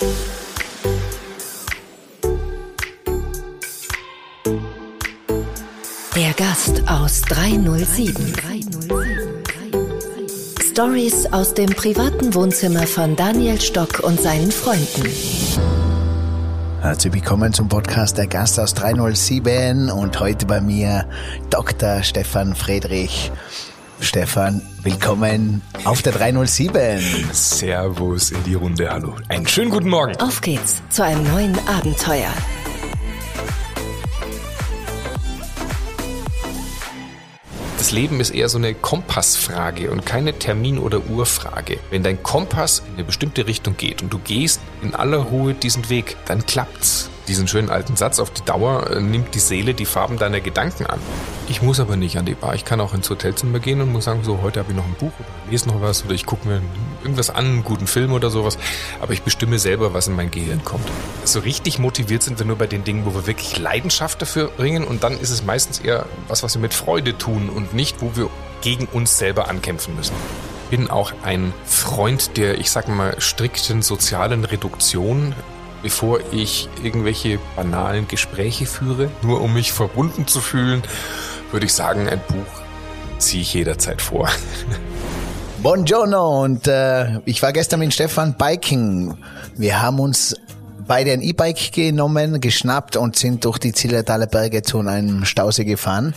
Der Gast aus 307. Stories aus dem privaten Wohnzimmer von Daniel Stock und seinen Freunden. Herzlich willkommen zum Podcast Der Gast aus 307 und heute bei mir Dr. Stefan Friedrich. Stefan, willkommen auf der 307. Servus in die Runde, hallo. Einen schönen guten Morgen. Auf geht's zu einem neuen Abenteuer. Das Leben ist eher so eine Kompassfrage und keine Termin- oder Uhrfrage. Wenn dein Kompass in eine bestimmte Richtung geht und du gehst in aller Ruhe diesen Weg, dann klappt's diesen schönen alten Satz, auf die Dauer äh, nimmt die Seele die Farben deiner Gedanken an. Ich muss aber nicht an die Bar. Ich kann auch ins Hotelzimmer gehen und muss sagen, so, heute habe ich noch ein Buch oder lese noch was oder ich gucke mir irgendwas an, einen guten Film oder sowas. Aber ich bestimme selber, was in mein Gehirn kommt. So richtig motiviert sind wir nur bei den Dingen, wo wir wirklich Leidenschaft dafür bringen und dann ist es meistens eher was, was wir mit Freude tun und nicht, wo wir gegen uns selber ankämpfen müssen bin auch ein Freund der, ich sag mal, strikten sozialen Reduktion bevor ich irgendwelche banalen Gespräche führe, nur um mich verbunden zu fühlen, würde ich sagen, ein Buch ziehe ich jederzeit vor. Buongiorno und äh, ich war gestern mit Stefan Biking. Wir haben uns beide ein E-Bike genommen, geschnappt und sind durch die Zillertaler Berge zu einem Stausee gefahren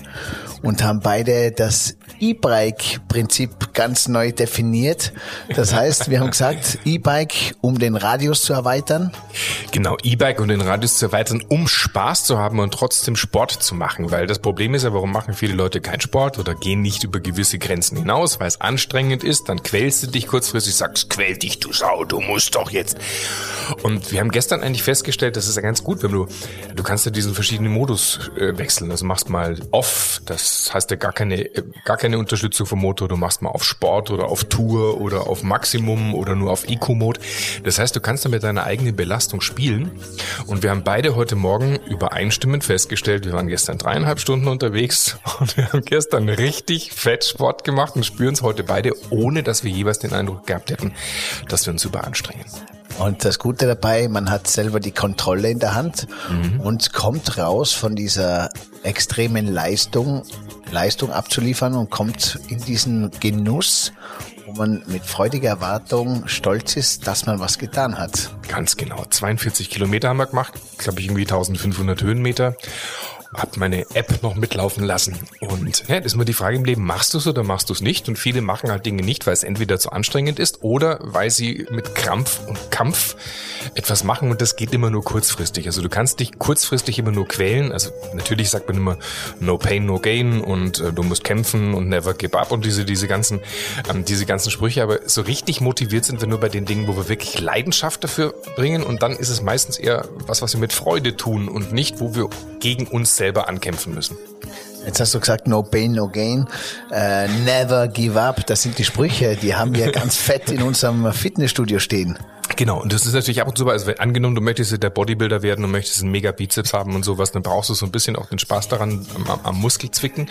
und haben beide das E-Bike-Prinzip ganz neu definiert. Das heißt, wir haben gesagt, E-Bike, um den Radius zu erweitern. Genau, E-Bike, um den Radius zu erweitern, um Spaß zu haben und trotzdem Sport zu machen. Weil das Problem ist ja, warum machen viele Leute keinen Sport oder gehen nicht über gewisse Grenzen hinaus, weil es anstrengend ist, dann quälst du dich kurzfristig, sagst, quäl dich, du Sau, du musst doch jetzt. Und wir haben gestern eigentlich festgestellt, das ist ja ganz gut, wenn du, du kannst ja diesen verschiedenen Modus äh, wechseln. Also machst mal off, das heißt ja gar keine, gar keine Unterstützung vom Motor. Du machst mal auf Sport oder auf Tour oder auf Maximum oder nur auf Eco-Mode. Das heißt, du kannst damit deine eigene Belastung spielen. Und wir haben beide heute Morgen übereinstimmend festgestellt, wir waren gestern dreieinhalb Stunden unterwegs und wir haben gestern richtig fett Sport gemacht und spüren es heute beide, ohne dass wir jeweils den Eindruck gehabt hätten, dass wir uns überanstrengen. Und das Gute dabei, man hat selber die Kontrolle in der Hand mhm. und kommt raus von dieser extremen Leistung, Leistung abzuliefern und kommt in diesen Genuss, wo man mit freudiger Erwartung stolz ist, dass man was getan hat. Ganz genau. 42 Kilometer haben wir gemacht, glaube ich irgendwie 1500 Höhenmeter habe meine App noch mitlaufen lassen. Und ja, das ist immer die Frage im Leben, machst du es oder machst du es nicht? Und viele machen halt Dinge nicht, weil es entweder zu anstrengend ist oder weil sie mit Krampf und Kampf etwas machen und das geht immer nur kurzfristig. Also du kannst dich kurzfristig immer nur quälen. Also natürlich sagt man immer no pain, no gain und äh, du musst kämpfen und never give up und diese, diese ganzen, ähm, diese ganzen Sprüche. Aber so richtig motiviert sind wir nur bei den Dingen, wo wir wirklich Leidenschaft dafür bringen und dann ist es meistens eher was, was wir mit Freude tun und nicht, wo wir gegen uns selber ankämpfen müssen. Jetzt hast du gesagt, no pain, no gain, uh, never give up. Das sind die Sprüche, die haben wir ganz fett in unserem Fitnessstudio stehen. Genau, und das ist natürlich ab und zu, also wenn, angenommen, du möchtest der Bodybuilder werden und möchtest einen mega Bizeps haben und sowas, dann brauchst du so ein bisschen auch den Spaß daran am, am Muskelzwicken.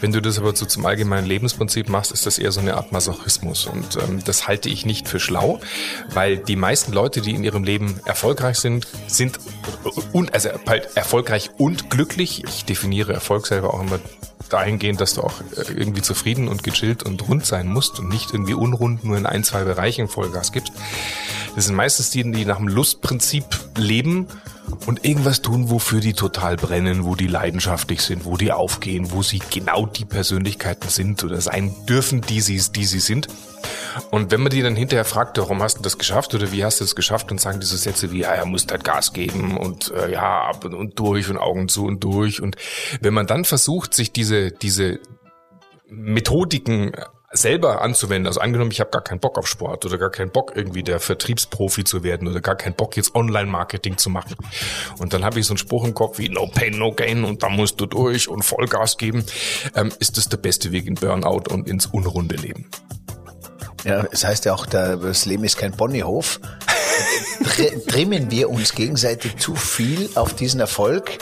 Wenn du das aber so zum allgemeinen Lebensprinzip machst, ist das eher so eine Art Masochismus und ähm, das halte ich nicht für schlau, weil die meisten Leute, die in ihrem Leben erfolgreich sind, sind und also halt erfolgreich und glücklich. Ich definiere Erfolg selber auch immer dahingehend, dass du auch äh, irgendwie zufrieden und gechillt und rund sein musst und nicht irgendwie unrund nur in ein, zwei Bereichen Vollgas gibst. Das sind meistens die, die nach dem Lustprinzip leben und irgendwas tun, wofür die total brennen, wo die leidenschaftlich sind, wo die aufgehen, wo sie genau die Persönlichkeiten sind oder sein dürfen, die sie, die sie sind. Und wenn man die dann hinterher fragt, warum hast du das geschafft oder wie hast du es geschafft, und sagen diese Sätze wie, ja, er muss halt Gas geben und äh, ja, ab und durch und Augen zu und durch. Und wenn man dann versucht, sich diese, diese Methodiken selber anzuwenden. Also angenommen, ich habe gar keinen Bock auf Sport oder gar keinen Bock irgendwie der Vertriebsprofi zu werden oder gar keinen Bock jetzt Online-Marketing zu machen. Und dann habe ich so einen Spruch im Kopf wie No Pain, No Gain und da musst du durch und Vollgas geben. Ähm, ist das der beste Weg in Burnout und ins unrunde Leben? Ja, es heißt ja auch, das Leben ist kein Ponyhof. trimmen wir uns gegenseitig zu viel auf diesen Erfolg.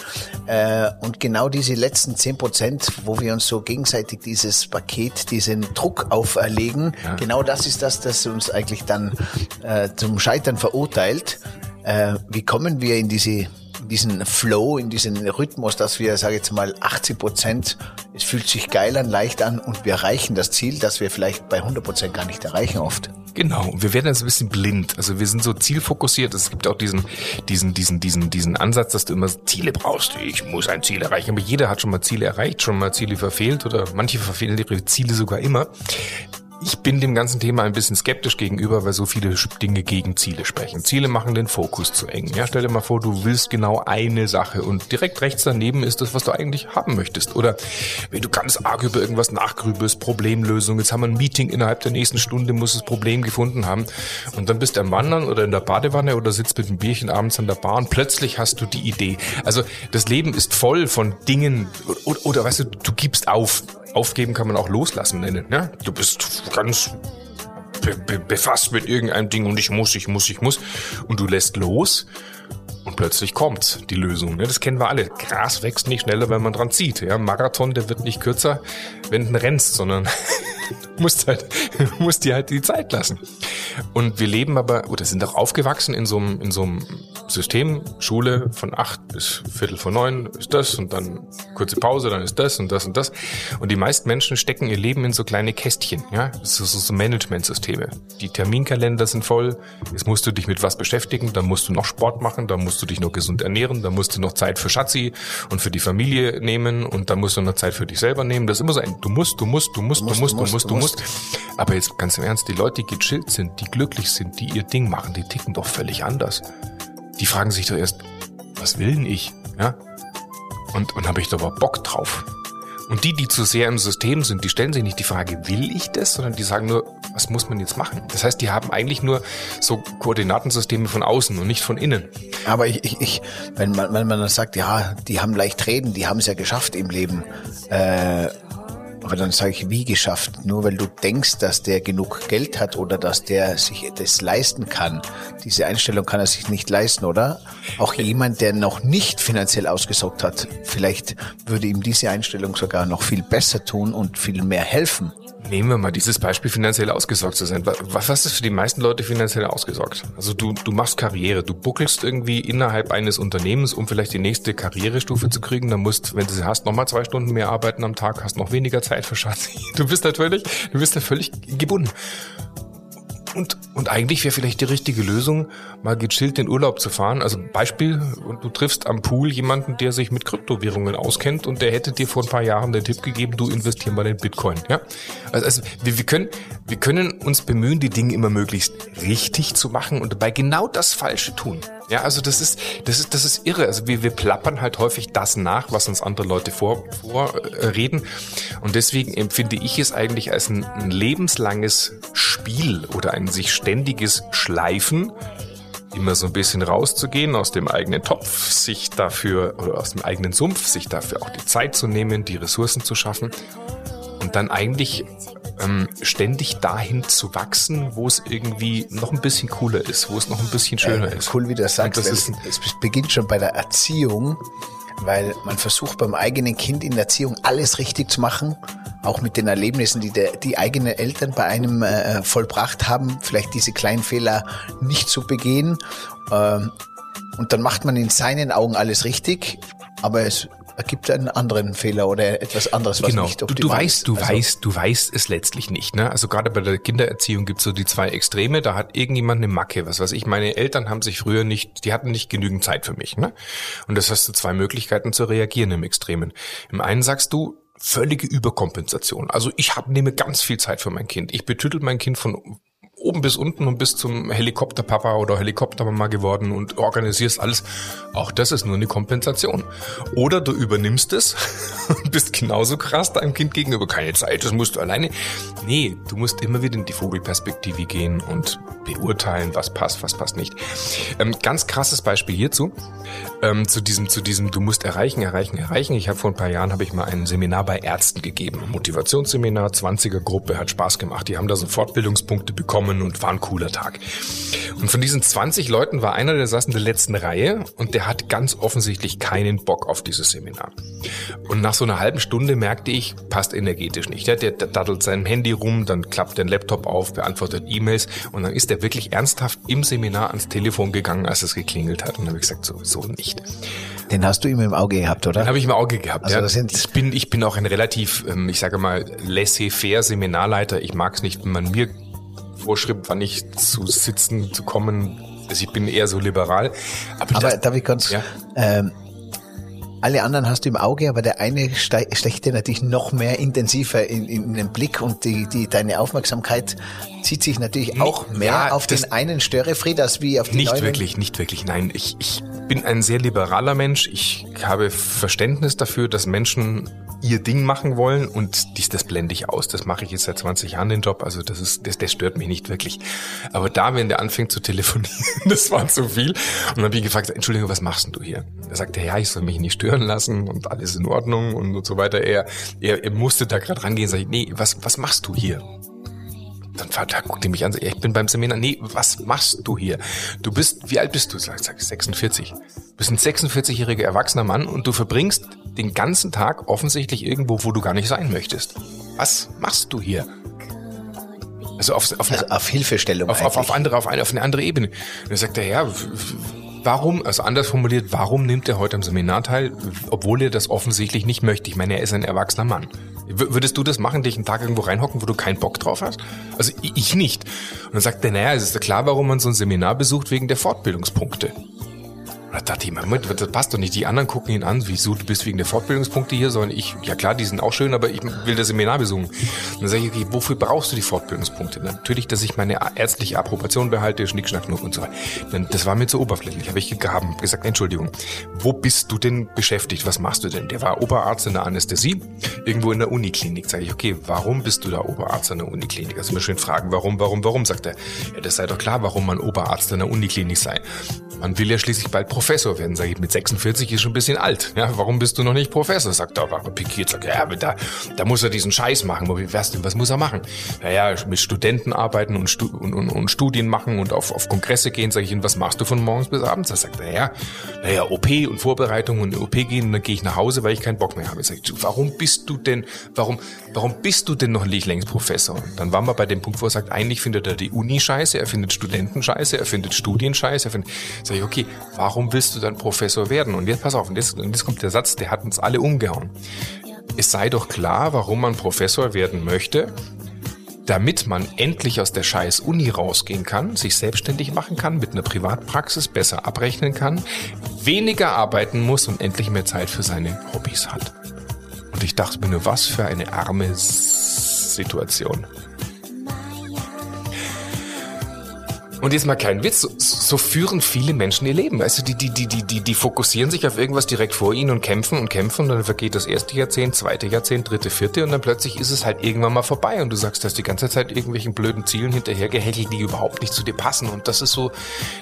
Äh, und genau diese letzten zehn Prozent, wo wir uns so gegenseitig dieses Paket, diesen Druck auferlegen, ja. genau das ist das, das uns eigentlich dann äh, zum Scheitern verurteilt. Äh, wie kommen wir in diese diesen Flow, in diesen Rhythmus, dass wir, sage ich jetzt mal, 80 Prozent, es fühlt sich geil an, leicht an und wir erreichen das Ziel, das wir vielleicht bei 100 Prozent gar nicht erreichen oft. Genau, wir werden jetzt ein bisschen blind. Also wir sind so zielfokussiert. Es gibt auch diesen, diesen, diesen, diesen, diesen Ansatz, dass du immer Ziele brauchst. Ich muss ein Ziel erreichen. Aber jeder hat schon mal Ziele erreicht, schon mal Ziele verfehlt oder manche verfehlen ihre Ziele sogar immer. Ich bin dem ganzen Thema ein bisschen skeptisch gegenüber, weil so viele Dinge gegen Ziele sprechen. Ziele machen den Fokus zu eng. Ja, stell dir mal vor, du willst genau eine Sache und direkt rechts daneben ist das, was du eigentlich haben möchtest. Oder wenn du ganz arg über irgendwas nachgrübelst, Problemlösung, jetzt haben wir ein Meeting innerhalb der nächsten Stunde, muss das Problem gefunden haben und dann bist du am Wandern oder in der Badewanne oder sitzt mit einem Bierchen abends an der Bar und plötzlich hast du die Idee. Also das Leben ist voll von Dingen oder, oder weißt du, du gibst auf Aufgeben kann man auch loslassen nennen. Ne? Du bist ganz be be befasst mit irgendeinem Ding und ich muss, ich muss, ich muss. Und du lässt los und plötzlich kommt die Lösung. Ne? Das kennen wir alle. Gras wächst nicht schneller, wenn man dran zieht. Ja? Marathon, der wird nicht kürzer, wenn du rennst, sondern musst halt, musst dir halt die Zeit lassen. Und wir leben aber, oder sind auch aufgewachsen in so einem, in so einem System, Schule von acht bis Viertel vor neun ist das und dann kurze Pause, dann ist das und das und das. Und die meisten Menschen stecken ihr Leben in so kleine Kästchen, ja. Das sind so Managementsysteme. Die Terminkalender sind voll. Jetzt musst du dich mit was beschäftigen, dann musst du noch Sport machen, dann musst du dich noch gesund ernähren, dann musst du noch Zeit für Schatzi und für die Familie nehmen und dann musst du noch Zeit für dich selber nehmen. Das ist immer so ein, du musst, du musst, du musst, du musst, du musst, du musst, du musst. Aber jetzt ganz im Ernst, die Leute, die gechillt sind, die glücklich sind, die ihr Ding machen, die ticken doch völlig anders die fragen sich doch erst, was will denn ich? Ja? Und, und habe ich da überhaupt Bock drauf? Und die, die zu sehr im System sind, die stellen sich nicht die Frage, will ich das, sondern die sagen nur, was muss man jetzt machen? Das heißt, die haben eigentlich nur so Koordinatensysteme von außen und nicht von innen. Aber ich, ich, ich wenn man, wenn man dann sagt, ja, die haben leicht reden, die haben es ja geschafft im Leben. Äh, aber dann sage ich, wie geschafft? Nur weil du denkst, dass der genug Geld hat oder dass der sich das leisten kann. Diese Einstellung kann er sich nicht leisten, oder? Auch jemand, der noch nicht finanziell ausgesorgt hat, vielleicht würde ihm diese Einstellung sogar noch viel besser tun und viel mehr helfen. Nehmen wir mal dieses Beispiel, finanziell ausgesorgt zu sein. Was, was ist für die meisten Leute finanziell ausgesorgt? Also du, du machst Karriere, du buckelst irgendwie innerhalb eines Unternehmens, um vielleicht die nächste Karrierestufe zu kriegen. Dann musst, wenn du sie hast, nochmal zwei Stunden mehr arbeiten am Tag, hast noch weniger Zeit für Schatz. Du bist natürlich, du bist da völlig gebunden. Und, und eigentlich wäre vielleicht die richtige Lösung, mal gechillt in Urlaub zu fahren. Also Beispiel, du triffst am Pool jemanden, der sich mit Kryptowährungen auskennt und der hätte dir vor ein paar Jahren den Tipp gegeben, du investier mal in Bitcoin. Ja? Also, also wir, wir, können, wir können uns bemühen, die Dinge immer möglichst richtig zu machen und dabei genau das Falsche tun. Ja, also das ist, das ist, das ist irre. Also wir, wir plappern halt häufig das nach, was uns andere Leute vor, vorreden. Und deswegen empfinde ich es eigentlich als ein, ein lebenslanges Spiel oder ein sich ständiges Schleifen, immer so ein bisschen rauszugehen aus dem eigenen Topf, sich dafür, oder aus dem eigenen Sumpf, sich dafür auch die Zeit zu nehmen, die Ressourcen zu schaffen und dann eigentlich ähm, ständig dahin zu wachsen, wo es irgendwie noch ein bisschen cooler ist, wo es noch ein bisschen schöner äh, ist. Cool, wie du das sagst. Das ist, es beginnt schon bei der Erziehung, weil man versucht beim eigenen Kind in der Erziehung alles richtig zu machen, auch mit den Erlebnissen, die der, die eigenen Eltern bei einem äh, vollbracht haben, vielleicht diese kleinen Fehler nicht zu begehen. Ähm, und dann macht man in seinen Augen alles richtig, aber es ergibt einen anderen Fehler oder etwas anderes, was genau. nicht optimal du, du weißt, Du also, weißt, du weißt es letztlich nicht. Ne? Also gerade bei der Kindererziehung gibt's so die zwei Extreme. Da hat irgendjemand eine Macke. Was weiß ich, meine Eltern haben sich früher nicht, die hatten nicht genügend Zeit für mich. Ne? Und das hast du zwei Möglichkeiten zu reagieren im Extremen. Im einen sagst du, völlige Überkompensation. Also ich hab, nehme ganz viel Zeit für mein Kind. Ich betüttel mein Kind von oben bis unten und bis zum Helikopterpapa oder Helikoptermama geworden und organisierst alles. Auch das ist nur eine Kompensation. Oder du übernimmst es und bist genauso krass deinem Kind gegenüber. Keine Zeit, das musst du alleine. Nee, du musst immer wieder in die Vogelperspektive gehen und beurteilen, was passt, was passt nicht. Ähm, ganz krasses Beispiel hierzu. Ähm, zu diesem, zu diesem, du musst erreichen, erreichen, erreichen. Ich habe vor ein paar Jahren habe ich mal ein Seminar bei Ärzten gegeben. Motivationsseminar, 20er Gruppe, hat Spaß gemacht. Die haben da so Fortbildungspunkte bekommen und war ein cooler Tag. Und von diesen 20 Leuten war einer, der saß in der letzten Reihe und der hat ganz offensichtlich keinen Bock auf dieses Seminar. Und nach so einer halben Stunde merkte ich, passt energetisch nicht. Der, der daddelt sein Handy rum, dann klappt der Laptop auf, beantwortet E-Mails und dann ist er wirklich ernsthaft im Seminar ans Telefon gegangen, als es geklingelt hat. Und dann habe ich gesagt, sowieso nicht. Den hast du immer im Auge gehabt, oder? Den habe ich im Auge gehabt. Also ja. das sind ich bin ich bin auch ein relativ, ähm, ich sage mal, laissez-faire Seminarleiter. Ich mag es nicht, wenn man mir vorschreibt, wann ich zu sitzen, zu kommen. Also ich bin eher so liberal. Aber, aber das, darf ich ganz, Ja. ähm, alle anderen hast du im Auge, aber der eine ste- stecht dir natürlich noch mehr intensiver in, in den Blick und die, die, deine Aufmerksamkeit zieht sich natürlich auch mehr ja, auf den einen Störefried als wie auf die Nicht neuen. wirklich, nicht wirklich. Nein, ich, ich bin ein sehr liberaler Mensch. Ich habe Verständnis dafür, dass Menschen ihr Ding machen wollen und dies, das blende ich aus. Das mache ich jetzt seit 20 Jahren den Job. Also das ist, das, das stört mich nicht wirklich. Aber da, wenn der anfängt zu telefonieren, das war zu viel. Und dann habe ich gefragt, Entschuldigung, was machst denn du hier? Da sagte er, ja, ich soll mich nicht stören lassen und alles in Ordnung und, und so weiter. Er, er, er musste da gerade rangehen. Sag ich, nee, was, was machst du hier? Dann fragt er, guckt mich an, ich bin beim Seminar. Nee, was machst du hier? Du bist, wie alt bist du? Sag, sag ich, 46. Du bist ein 46-jähriger erwachsener Mann und du verbringst den ganzen Tag offensichtlich irgendwo, wo du gar nicht sein möchtest. Was machst du hier? Also auf, auf, Also auf Hilfestellung auf, auf, auf andere, auf eine, auf eine andere Ebene. Und dann sagt er, ja, warum, also anders formuliert, warum nimmt er heute am Seminar teil, obwohl er das offensichtlich nicht möchte? Ich meine, er ist ein erwachsener Mann. W würdest du das machen, dich einen Tag irgendwo reinhocken, wo du keinen Bock drauf hast? Also ich nicht. Und dann sagt er, naja, es ist ja klar, warum man so ein Seminar besucht, wegen der Fortbildungspunkte. Und da dachte ich Moment, das passt doch nicht. Die anderen gucken ihn an, wieso du bist wegen der Fortbildungspunkte hier, sondern ich, ja klar, die sind auch schön, aber ich will das Seminar besuchen. Und dann sage ich, okay, wofür brauchst du die Fortbildungspunkte? Natürlich, dass ich meine ärztliche Approbation behalte, Schnick, Schnack, Nuck und so weiter. Das war mir zu oberflächlich. Habe ich gegraben, gesagt, Entschuldigung, wo bist du denn beschäftigt? Was machst du denn? Der war Oberarzt in der Anästhesie, irgendwo in der Uniklinik. Sage ich, okay, warum bist du da Oberarzt in der Uniklinik? Also mir schön fragen, warum, warum, warum? Sagt er, ja, das sei doch klar, warum man Oberarzt in der Uniklinik sei. Man will ja schließlich bald Professor werden, sage ich. Mit 46 ist schon ein bisschen alt. Ja, warum bist du noch nicht Professor? Sagt er, aber pikiert. Sagt er, ja, da, da muss er diesen Scheiß machen. Was, denn, was muss er machen? Naja, mit Studenten arbeiten und, Stu und, und, und Studien machen und auf, auf Kongresse gehen. Sage ich, was machst du von morgens bis abends? Da sagt er, ja, naja, OP und Vorbereitung und OP gehen und dann gehe ich nach Hause, weil ich keinen Bock mehr habe. Sag ich, warum bist du denn, warum, warum bist du denn noch nicht längst Professor? Und dann waren wir bei dem Punkt, wo er sagt, eigentlich findet er die Uni scheiße, er findet Studenten scheiße, er findet Studien scheiße, sag ich, okay, warum willst du dann Professor werden? Und jetzt pass auf, und jetzt, und jetzt kommt der Satz, der hat uns alle umgehauen. Es sei doch klar, warum man Professor werden möchte, damit man endlich aus der scheiß Uni rausgehen kann, sich selbstständig machen kann, mit einer Privatpraxis besser abrechnen kann, weniger arbeiten muss und endlich mehr Zeit für seine Hobbys hat. Und ich dachte mir nur, was für eine arme Situation. Und jetzt mal kein Witz, so, so führen viele Menschen ihr Leben. Also die, die, die, die, die, die fokussieren sich auf irgendwas direkt vor ihnen und kämpfen und kämpfen und dann vergeht das erste Jahrzehnt, zweite Jahrzehnt, dritte, vierte und dann plötzlich ist es halt irgendwann mal vorbei und du sagst, dass die ganze Zeit irgendwelchen blöden Zielen hinterhergehechelt, die überhaupt nicht zu dir passen und das ist so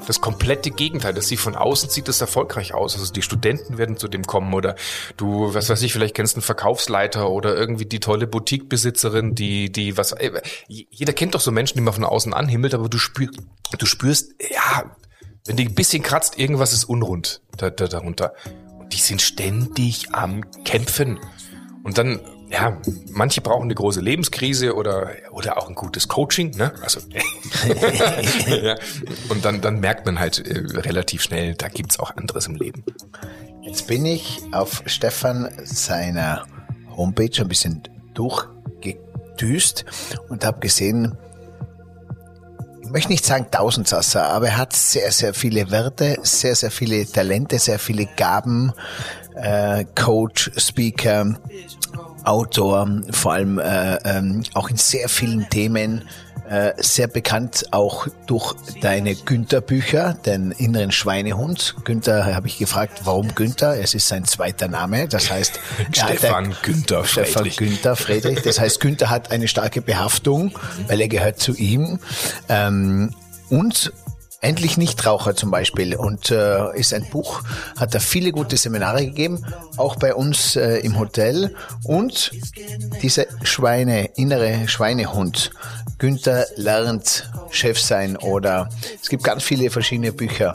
das komplette Gegenteil. Das sieht von außen sieht das erfolgreich aus. Also die Studenten werden zu dem kommen oder du, was weiß ich, vielleicht kennst einen Verkaufsleiter oder irgendwie die tolle Boutiquebesitzerin, die, die, was, äh, jeder kennt doch so Menschen, die man von außen anhimmelt, aber du spürst, du spürst, ja, wenn die ein bisschen kratzt, irgendwas ist unrund da, da, darunter. Und die sind ständig am Kämpfen. Und dann, ja, manche brauchen eine große Lebenskrise oder, oder auch ein gutes Coaching, ne? Also, ja. Und dann, dann merkt man halt äh, relativ schnell, da gibt's auch anderes im Leben. Jetzt bin ich auf Stefan seiner Homepage ein bisschen durchgedüst und habe gesehen, möchte nicht sagen Tausendsasser, aber er hat sehr, sehr viele Werte, sehr, sehr viele Talente, sehr viele Gaben, äh, Coach, Speaker, Autor, vor allem äh, ähm, auch in sehr vielen Themen sehr bekannt auch durch deine Günther-Bücher, den inneren Schweinehund. Günther habe ich gefragt, warum Günther? Es ist sein zweiter Name. Das heißt, Stefan Günther Stefan Friedrich. Günther Friedrich. Das heißt, Günther hat eine starke Behaftung, weil er gehört zu ihm. Ähm, und Endlich Nichtraucher zum Beispiel und äh, ist ein Buch, hat er viele gute Seminare gegeben, auch bei uns äh, im Hotel und dieser Schweine, innere Schweinehund, Günther lernt Chef sein oder es gibt ganz viele verschiedene Bücher.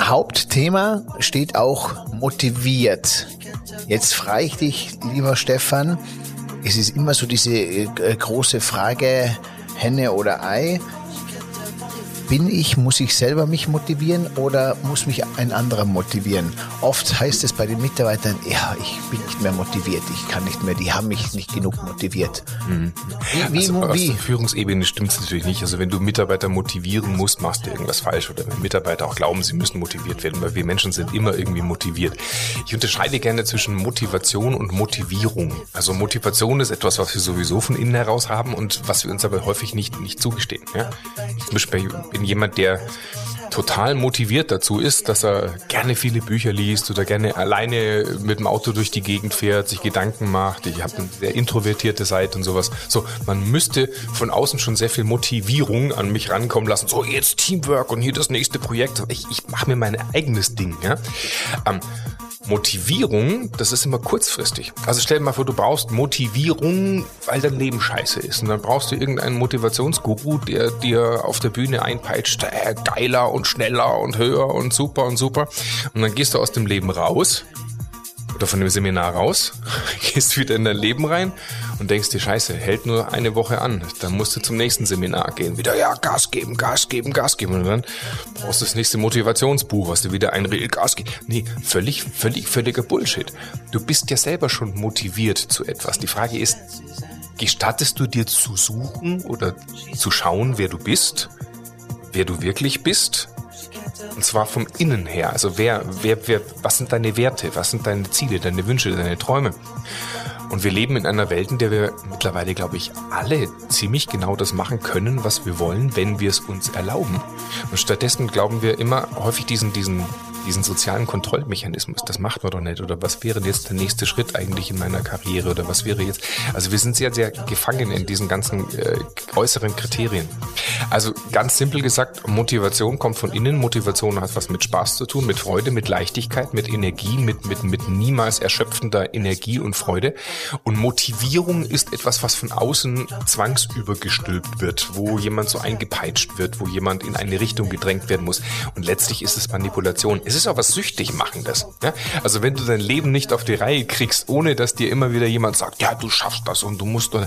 Hauptthema steht auch motiviert. Jetzt frage ich dich, lieber Stefan, es ist immer so diese äh, große Frage, Henne oder Ei bin ich, muss ich selber mich motivieren oder muss mich ein anderer motivieren? Oft heißt es bei den Mitarbeitern, ja, ich bin nicht mehr motiviert, ich kann nicht mehr, die haben mich nicht genug motiviert. Mhm. Wie, also wie, wie? Aus der Führungsebene stimmt es natürlich nicht. Also wenn du Mitarbeiter motivieren musst, machst du irgendwas falsch. Oder wenn Mitarbeiter auch glauben, sie müssen motiviert werden, weil wir Menschen sind immer irgendwie motiviert. Ich unterscheide gerne zwischen Motivation und Motivierung. Also Motivation ist etwas, was wir sowieso von innen heraus haben und was wir uns aber häufig nicht, nicht zugestehen. Ja? Ich Beispiel bin jemand, der total motiviert dazu ist, dass er gerne viele Bücher liest oder gerne alleine mit dem Auto durch die Gegend fährt, sich Gedanken macht. Ich habe eine sehr introvertierte Seite und sowas. So, man müsste von außen schon sehr viel Motivierung an mich rankommen lassen. So, jetzt Teamwork und hier das nächste Projekt. Ich, ich mache mir mein eigenes Ding. Ja? Ähm, Motivierung, das ist immer kurzfristig. Also stell dir mal vor, du brauchst Motivierung, weil dein Leben scheiße ist. Und dann brauchst du irgendeinen Motivationsguru, der dir auf der Bühne einpeitscht, äh, geiler und schneller und höher und super und super. Und dann gehst du aus dem Leben raus oder von dem Seminar raus, gehst wieder in dein Leben rein und denkst dir, scheiße, hält nur eine Woche an. Dann musst du zum nächsten Seminar gehen. Wieder, ja, Gas geben, Gas geben, Gas geben. Und dann brauchst du das nächste Motivationsbuch, was du wieder ein Gas geben. Nee, völlig, völlig, völliger Bullshit. Du bist ja selber schon motiviert zu etwas. Die Frage ist, gestattest du dir zu suchen oder zu schauen, wer du bist? Wer du wirklich bist? Und zwar vom Innen her. Also wer, wer, wer, was sind deine Werte? Was sind deine Ziele, deine Wünsche, deine Träume? Und wir leben in einer Welt, in der wir mittlerweile, glaube ich, alle ziemlich genau das machen können, was wir wollen, wenn wir es uns erlauben. Und stattdessen glauben wir immer häufig diesen, diesen diesen sozialen Kontrollmechanismus, das macht man doch nicht. Oder was wäre jetzt der nächste Schritt eigentlich in meiner Karriere? Oder was wäre jetzt, also wir sind sehr, sehr gefangen in diesen ganzen äh, äußeren Kriterien. Also ganz simpel gesagt, Motivation kommt von innen. Motivation hat was mit Spaß zu tun, mit Freude, mit Leichtigkeit, mit Energie, mit, mit, mit niemals erschöpfender Energie und Freude. Und Motivierung ist etwas, was von außen zwangsübergestülpt wird, wo jemand so eingepeitscht wird, wo jemand in eine Richtung gedrängt werden muss. Und letztlich ist es Manipulation. Ist auch was süchtig machendes. Ja? Also wenn du dein Leben nicht auf die Reihe kriegst, ohne dass dir immer wieder jemand sagt, ja, du schaffst das und du musst, da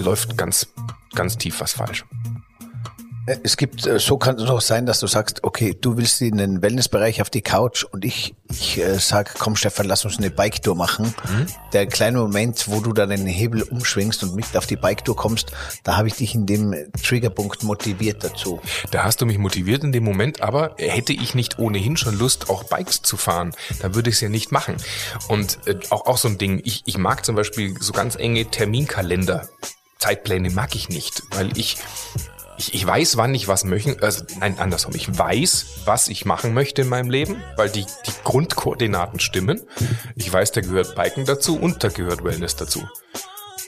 läuft ganz, ganz tief was falsch. Es gibt, äh, so kann es auch sein, dass du sagst, okay, du willst in den Wellnessbereich auf die Couch und ich, ich äh, sag, komm Stefan, lass uns eine Bike-Tour machen. Mhm. Der kleine Moment, wo du dann den Hebel umschwingst und mit auf die Bike-Tour kommst, da habe ich dich in dem Triggerpunkt motiviert dazu. Da hast du mich motiviert in dem Moment, aber hätte ich nicht ohnehin schon Lust, auch Bikes zu fahren, dann würde ich es ja nicht machen. Und äh, auch, auch so ein Ding, ich, ich mag zum Beispiel so ganz enge Terminkalender. Zeitpläne mag ich nicht, weil ich ich, ich weiß, wann ich was möchte, also nein, andersrum. Ich weiß, was ich machen möchte in meinem Leben, weil die, die Grundkoordinaten stimmen. Ich weiß, da gehört Biken dazu und da gehört Wellness dazu.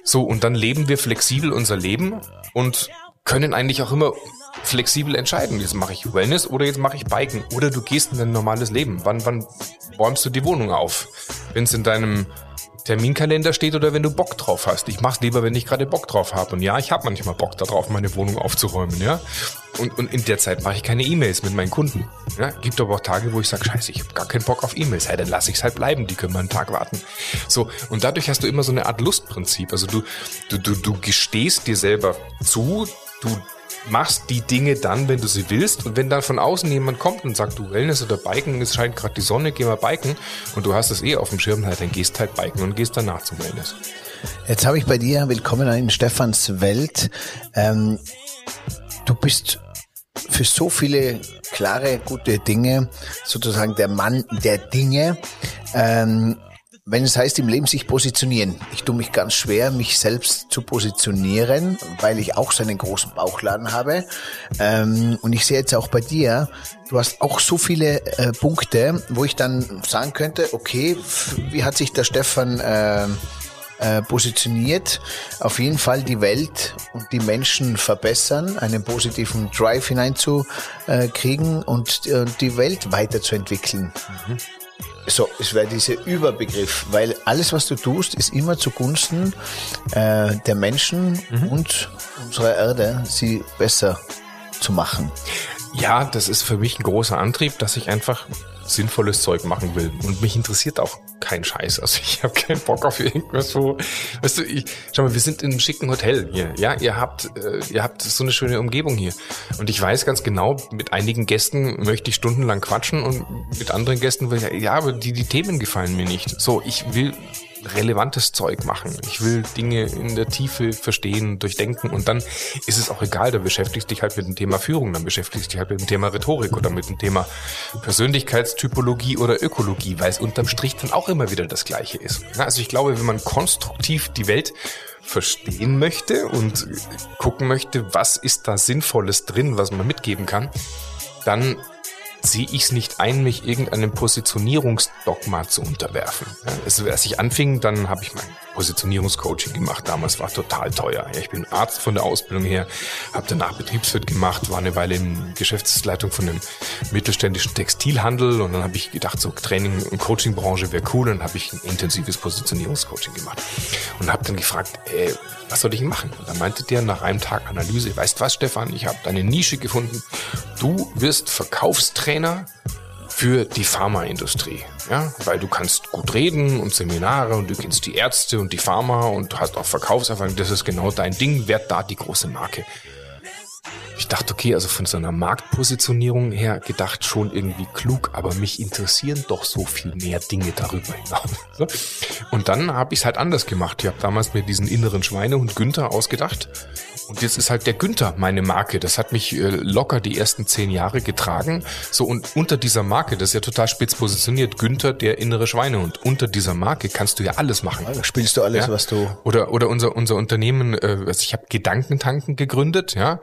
So, und dann leben wir flexibel unser Leben und können eigentlich auch immer flexibel entscheiden. Jetzt mache ich Wellness oder jetzt mache ich Biken. Oder du gehst in ein normales Leben. Wann, wann räumst du die Wohnung auf? Wenn es in deinem Terminkalender steht oder wenn du Bock drauf hast. Ich mach's lieber, wenn ich gerade Bock drauf habe. Und ja, ich habe manchmal Bock darauf, meine Wohnung aufzuräumen, ja. Und, und in der Zeit mache ich keine E-Mails mit meinen Kunden. Ja, gibt aber auch Tage, wo ich sage, scheiße, ich habe gar keinen Bock auf E-Mails. Ja, dann lasse ich es halt bleiben, die können mal einen Tag warten. So, und dadurch hast du immer so eine Art Lustprinzip. Also du, du, du, du gestehst dir selber zu, du machst die Dinge dann, wenn du sie willst. Und wenn dann von außen jemand kommt und sagt, du Wellness oder Biken, es scheint gerade die Sonne, geh mal biken und du hast es eh auf dem Schirm, halt, dann gehst halt biken und gehst danach zum Wellness. Jetzt habe ich bei dir, willkommen in Stefans Welt. Ähm, du bist für so viele klare, gute Dinge, sozusagen der Mann der Dinge. Ähm, wenn es heißt, im Leben sich positionieren. Ich tue mich ganz schwer, mich selbst zu positionieren, weil ich auch so einen großen Bauchladen habe. Ähm, und ich sehe jetzt auch bei dir, du hast auch so viele äh, Punkte, wo ich dann sagen könnte, okay, wie hat sich der Stefan äh, äh, positioniert? Auf jeden Fall die Welt und die Menschen verbessern, einen positiven Drive hineinzukriegen und äh, die Welt weiterzuentwickeln. Mhm. So, es wäre dieser Überbegriff, weil alles, was du tust, ist immer zugunsten äh, der Menschen mhm. und unserer Erde, sie besser zu machen. Ja, das ist für mich ein großer Antrieb, dass ich einfach sinnvolles Zeug machen will. Und mich interessiert auch kein Scheiß. Also ich habe keinen Bock auf irgendwas so. Weißt du, ich, schau mal, wir sind in einem schicken Hotel hier. Ja, ihr habt, äh, ihr habt so eine schöne Umgebung hier. Und ich weiß ganz genau, mit einigen Gästen möchte ich stundenlang quatschen und mit anderen Gästen will ich, ja, aber die, die Themen gefallen mir nicht. So, ich will relevantes Zeug machen. Ich will Dinge in der Tiefe verstehen, durchdenken und dann ist es auch egal, da beschäftigst dich halt mit dem Thema Führung, dann beschäftigst dich halt mit dem Thema Rhetorik oder mit dem Thema Persönlichkeitstypologie oder Ökologie, weil es unterm Strich dann auch immer wieder das Gleiche ist. Also ich glaube, wenn man konstruktiv die Welt verstehen möchte und gucken möchte, was ist da Sinnvolles drin, was man mitgeben kann, dann sehe ich es nicht ein, mich irgendeinem Positionierungsdogma zu unterwerfen. Also, als ich anfing, dann habe ich mein Positionierungscoaching gemacht. Damals war total teuer. Ich bin Arzt von der Ausbildung her, habe danach Betriebswirt gemacht, war eine Weile in Geschäftsleitung von einem mittelständischen Textilhandel und dann habe ich gedacht, so Training- und Coachingbranche wäre cool. Und dann habe ich ein intensives Positionierungscoaching gemacht und habe dann gefragt, ey, was soll ich machen? Und dann meinte der nach einem Tag Analyse, weißt was, Stefan, ich habe deine Nische gefunden. Du wirst Verkaufstrainer für die Pharmaindustrie, ja, weil du kannst gut reden und Seminare und du kennst die Ärzte und die Pharma und hast auch Verkaufserfahrung, das ist genau dein Ding, werd da die große Marke. Ich dachte, okay, also von so einer Marktpositionierung her gedacht schon irgendwie klug, aber mich interessieren doch so viel mehr Dinge darüber hinaus. Und dann habe ich es halt anders gemacht. Ich habe damals mir diesen inneren Schweinehund Günther ausgedacht. Und jetzt ist halt der Günther meine Marke. Das hat mich äh, locker die ersten zehn Jahre getragen. So, und unter dieser Marke, das ist ja total spitz positioniert, Günther, der innere Schweinehund. Unter dieser Marke kannst du ja alles machen. Da spielst du alles, ja? was du. Oder, oder unser, unser Unternehmen, also ich habe Gedankentanken gegründet, ja.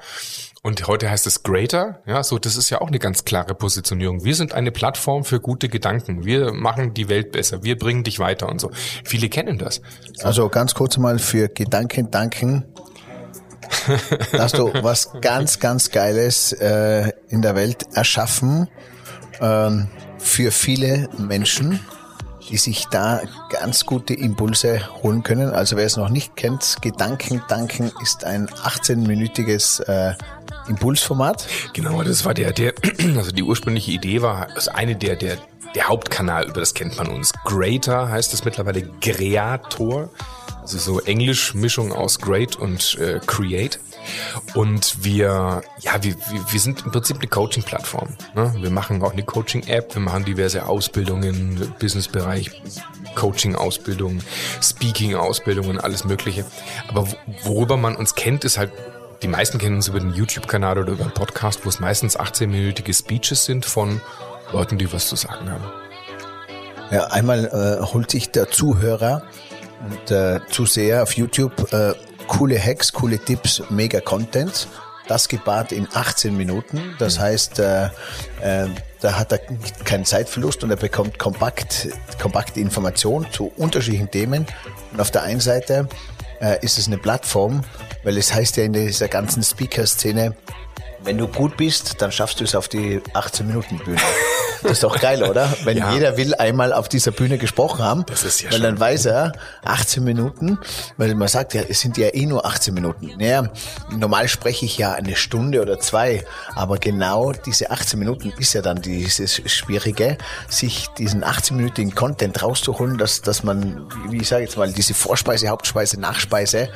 Und heute heißt es Greater, ja, so das ist ja auch eine ganz klare Positionierung. Wir sind eine Plattform für gute Gedanken. Wir machen die Welt besser. Wir bringen dich weiter und so. Viele kennen das. So. Also ganz kurz mal für Gedanken danken. hast du was ganz, ganz Geiles äh, in der Welt erschaffen ähm, für viele Menschen die sich da ganz gute Impulse holen können. Also wer es noch nicht kennt, Gedanken danken ist ein 18-minütiges äh, Impulsformat. Genau, das war der, der, also die ursprüngliche Idee war, also eine der, der, der Hauptkanal, über das kennt man uns. Greater heißt es mittlerweile Creator. Also so Englisch Mischung aus Great und äh, Create. Und wir, ja, wir, wir sind im Prinzip eine Coaching-Plattform. Ne? Wir machen auch eine Coaching-App, wir machen diverse Ausbildungen, Businessbereich, Coaching-Ausbildungen, Speaking-Ausbildungen, alles Mögliche. Aber worüber man uns kennt, ist halt die meisten kennen uns über den YouTube-Kanal oder über den Podcast, wo es meistens 18-minütige Speeches sind von Leuten, die was zu sagen haben. Ja, einmal äh, holt sich der Zuhörer und äh, Zuseher auf YouTube äh, coole Hacks, coole Tipps, mega Content. Das gepaart in 18 Minuten. Das mhm. heißt, äh, äh, da hat er keinen Zeitverlust und er bekommt kompakt, kompakte Informationen zu unterschiedlichen Themen. Und auf der einen Seite äh, ist es eine Plattform, weil es heißt ja in dieser ganzen Speaker-Szene, wenn du gut bist, dann schaffst du es auf die 18 Minuten Bühne. Das ist doch geil, oder? Wenn ja. jeder will einmal auf dieser Bühne gesprochen haben, das ist ja weil dann weiß er 18 Minuten, weil man sagt ja, es sind ja eh nur 18 Minuten. Naja, normal spreche ich ja eine Stunde oder zwei, aber genau diese 18 Minuten ist ja dann dieses Schwierige, sich diesen 18-minütigen Content rauszuholen, dass, dass man, wie ich sage jetzt mal, diese Vorspeise, Hauptspeise, Nachspeise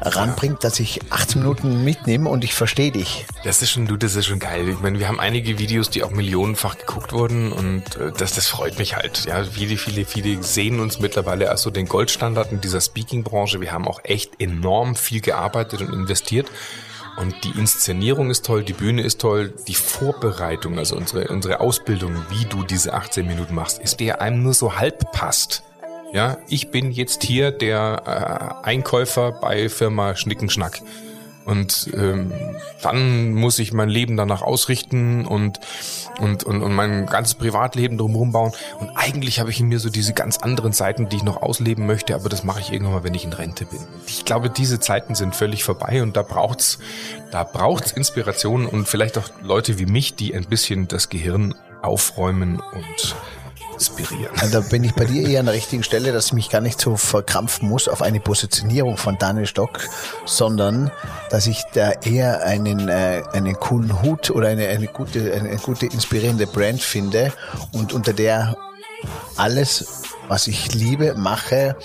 ranbringt, dass ich 18 Minuten mitnehme und ich verstehe dich. Das ist schon, du, das ist schon geil. Ich meine, wir haben einige Videos, die auch millionenfach geguckt wurden und äh, das, das freut mich halt. Ja, viele, viele, viele sehen uns mittlerweile als so den Goldstandard in dieser Speaking-Branche. Wir haben auch echt enorm viel gearbeitet und investiert. Und die Inszenierung ist toll, die Bühne ist toll, die Vorbereitung, also unsere, unsere Ausbildung, wie du diese 18 Minuten machst, ist der einem nur so halb passt. Ja, ich bin jetzt hier der äh, Einkäufer bei Firma Schnickenschnack. Und ähm, dann muss ich mein Leben danach ausrichten und, und, und, und mein ganzes Privatleben drumherum bauen. Und eigentlich habe ich in mir so diese ganz anderen Zeiten, die ich noch ausleben möchte, aber das mache ich irgendwann mal, wenn ich in Rente bin. Ich glaube, diese Zeiten sind völlig vorbei und da braucht's, da braucht's Inspiration und vielleicht auch Leute wie mich, die ein bisschen das Gehirn aufräumen und inspirieren. Also da bin ich bei dir eher an der richtigen Stelle, dass ich mich gar nicht so verkrampfen muss auf eine Positionierung von Daniel Stock, sondern dass ich da eher einen, äh, einen coolen Hut oder eine, eine, gute, eine gute inspirierende Brand finde und unter der alles was ich liebe, mache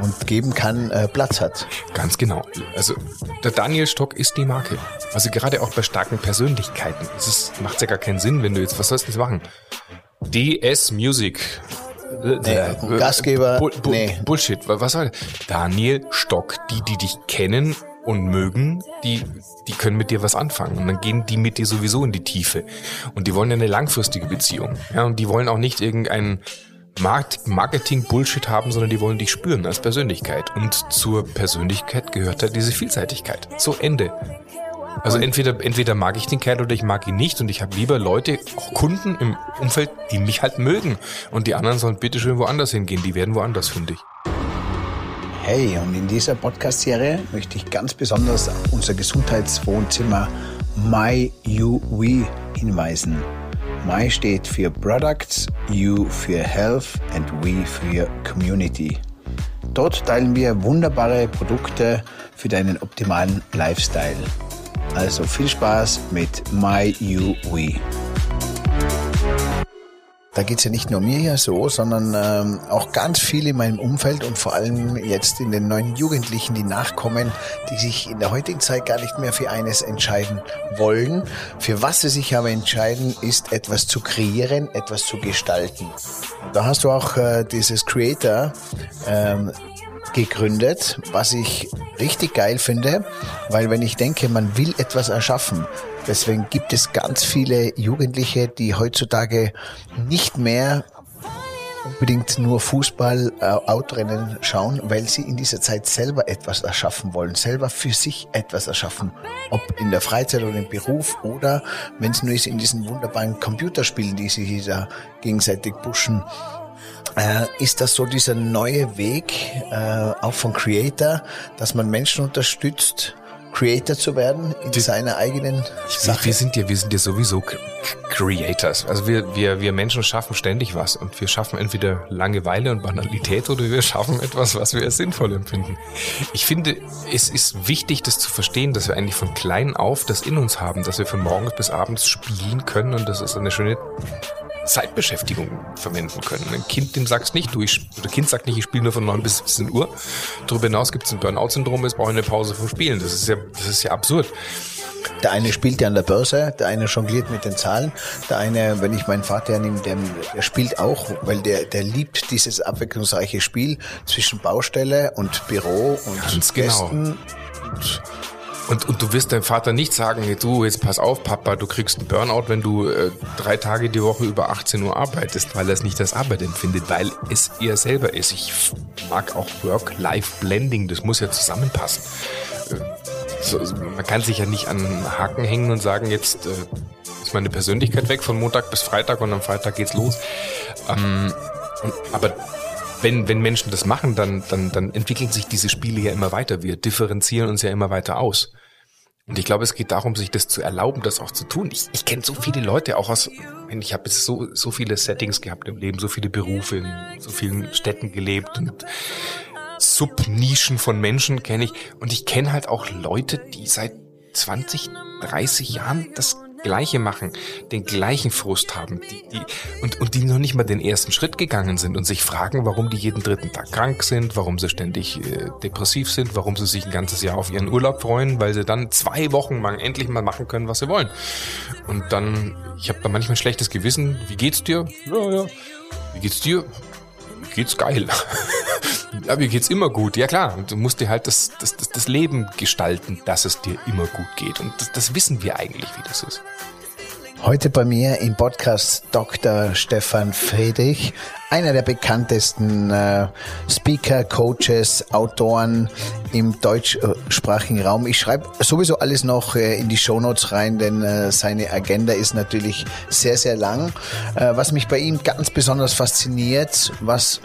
und geben kann, äh, Platz hat. Ganz genau. Also der Daniel Stock ist die Marke. Also gerade auch bei starken Persönlichkeiten. Es macht ja gar keinen Sinn, wenn du jetzt, was sollst du jetzt machen? DS Music. Nee, äh, Gastgeber. Bu Bu nee. Bullshit. Was soll Daniel Stock, die, die dich kennen und mögen, die, die können mit dir was anfangen. Und dann gehen die mit dir sowieso in die Tiefe. Und die wollen eine langfristige Beziehung. Ja, und die wollen auch nicht irgendeinen Marketing-Bullshit haben, sondern die wollen dich spüren als Persönlichkeit. Und zur Persönlichkeit gehört halt diese Vielseitigkeit. So Ende. Also entweder, entweder mag ich den Kerl oder ich mag ihn nicht und ich habe lieber Leute, auch Kunden im Umfeld, die mich halt mögen. Und die anderen sollen bitte schön woanders hingehen, die werden woanders fündig. Hey, und in dieser Podcast-Serie möchte ich ganz besonders unser Gesundheitswohnzimmer My You We hinweisen. My steht für Products, U für Health and We für Community. Dort teilen wir wunderbare Produkte für deinen optimalen Lifestyle. Also viel Spaß mit My You We. Da geht's ja nicht nur mir ja so, sondern ähm, auch ganz viele in meinem Umfeld und vor allem jetzt in den neuen Jugendlichen, die nachkommen, die sich in der heutigen Zeit gar nicht mehr für eines entscheiden wollen. Für was sie sich aber entscheiden, ist etwas zu kreieren, etwas zu gestalten. Da hast du auch äh, dieses Creator ähm, gegründet, was ich richtig geil finde, weil wenn ich denke, man will etwas erschaffen, deswegen gibt es ganz viele Jugendliche, die heutzutage nicht mehr unbedingt nur Fußball, äh, Autorennen schauen, weil sie in dieser Zeit selber etwas erschaffen wollen, selber für sich etwas erschaffen, ob in der Freizeit oder im Beruf oder wenn es nur ist in diesen wunderbaren Computerspielen, die sie da gegenseitig pushen. Äh, ist das so dieser neue Weg, äh, auch von Creator, dass man Menschen unterstützt, Creator zu werden in die, seiner eigenen Sache? Wir sind ja, wir sind ja sowieso Creators. Also wir, wir, wir Menschen schaffen ständig was und wir schaffen entweder Langeweile und Banalität oder wir schaffen etwas, was wir als sinnvoll empfinden. Ich finde, es ist wichtig, das zu verstehen, dass wir eigentlich von klein auf das in uns haben, dass wir von morgens bis abends spielen können und das ist eine schöne Zeitbeschäftigung verwenden können. Ein Kind, dem sagst nicht, du, ich, oder Kind sagt nicht, ich spiele nur von 9 bis 17 Uhr. Darüber hinaus gibt es ein Burnout-Syndrom, es braucht eine Pause vom Spielen. Das ist ja, das ist ja absurd. Der eine spielt ja an der Börse, der eine jongliert mit den Zahlen, der eine, wenn ich meinen Vater nehme, der, der spielt auch, weil der, der liebt dieses abwechslungsreiche Spiel zwischen Baustelle und Büro und Ganz genau. Gästen. Und und, und du wirst deinem Vater nicht sagen, hey, du, jetzt pass auf, Papa, du kriegst einen Burnout, wenn du äh, drei Tage die Woche über 18 Uhr arbeitest, weil er es nicht als Arbeit empfindet, weil es er selber ist. Ich mag auch Work-Life-Blending, das muss ja zusammenpassen. Äh, so, man kann sich ja nicht an Haken hängen und sagen, jetzt äh, ist meine Persönlichkeit weg von Montag bis Freitag und am Freitag geht's los. Ähm, und, aber wenn, wenn Menschen das machen, dann, dann, dann entwickeln sich diese Spiele ja immer weiter. Wir differenzieren uns ja immer weiter aus. Und ich glaube, es geht darum, sich das zu erlauben, das auch zu tun. Ich, ich kenne so viele Leute, auch aus, ich habe jetzt so, so viele Settings gehabt im Leben, so viele Berufe, in so vielen Städten gelebt und Subnischen von Menschen kenne ich. Und ich kenne halt auch Leute, die seit 20, 30 Jahren das Gleiche machen, den gleichen Frust haben, die, die, und, und die noch nicht mal den ersten Schritt gegangen sind und sich fragen, warum die jeden dritten Tag krank sind, warum sie ständig äh, depressiv sind, warum sie sich ein ganzes Jahr auf ihren Urlaub freuen, weil sie dann zwei Wochen lang endlich mal machen können, was sie wollen. Und dann, ich habe da manchmal ein schlechtes Gewissen, wie geht's dir? Ja, ja. Wie geht's dir? Geht's geil. ja, mir geht's immer gut. Ja klar, du musst dir halt das, das, das, das Leben gestalten, dass es dir immer gut geht. Und das, das wissen wir eigentlich, wie das ist. Heute bei mir im Podcast Dr. Stefan Friedrich, einer der bekanntesten äh, Speaker, Coaches, Autoren im deutschsprachigen Raum. Ich schreibe sowieso alles noch äh, in die Shownotes rein, denn äh, seine Agenda ist natürlich sehr, sehr lang. Äh, was mich bei ihm ganz besonders fasziniert, was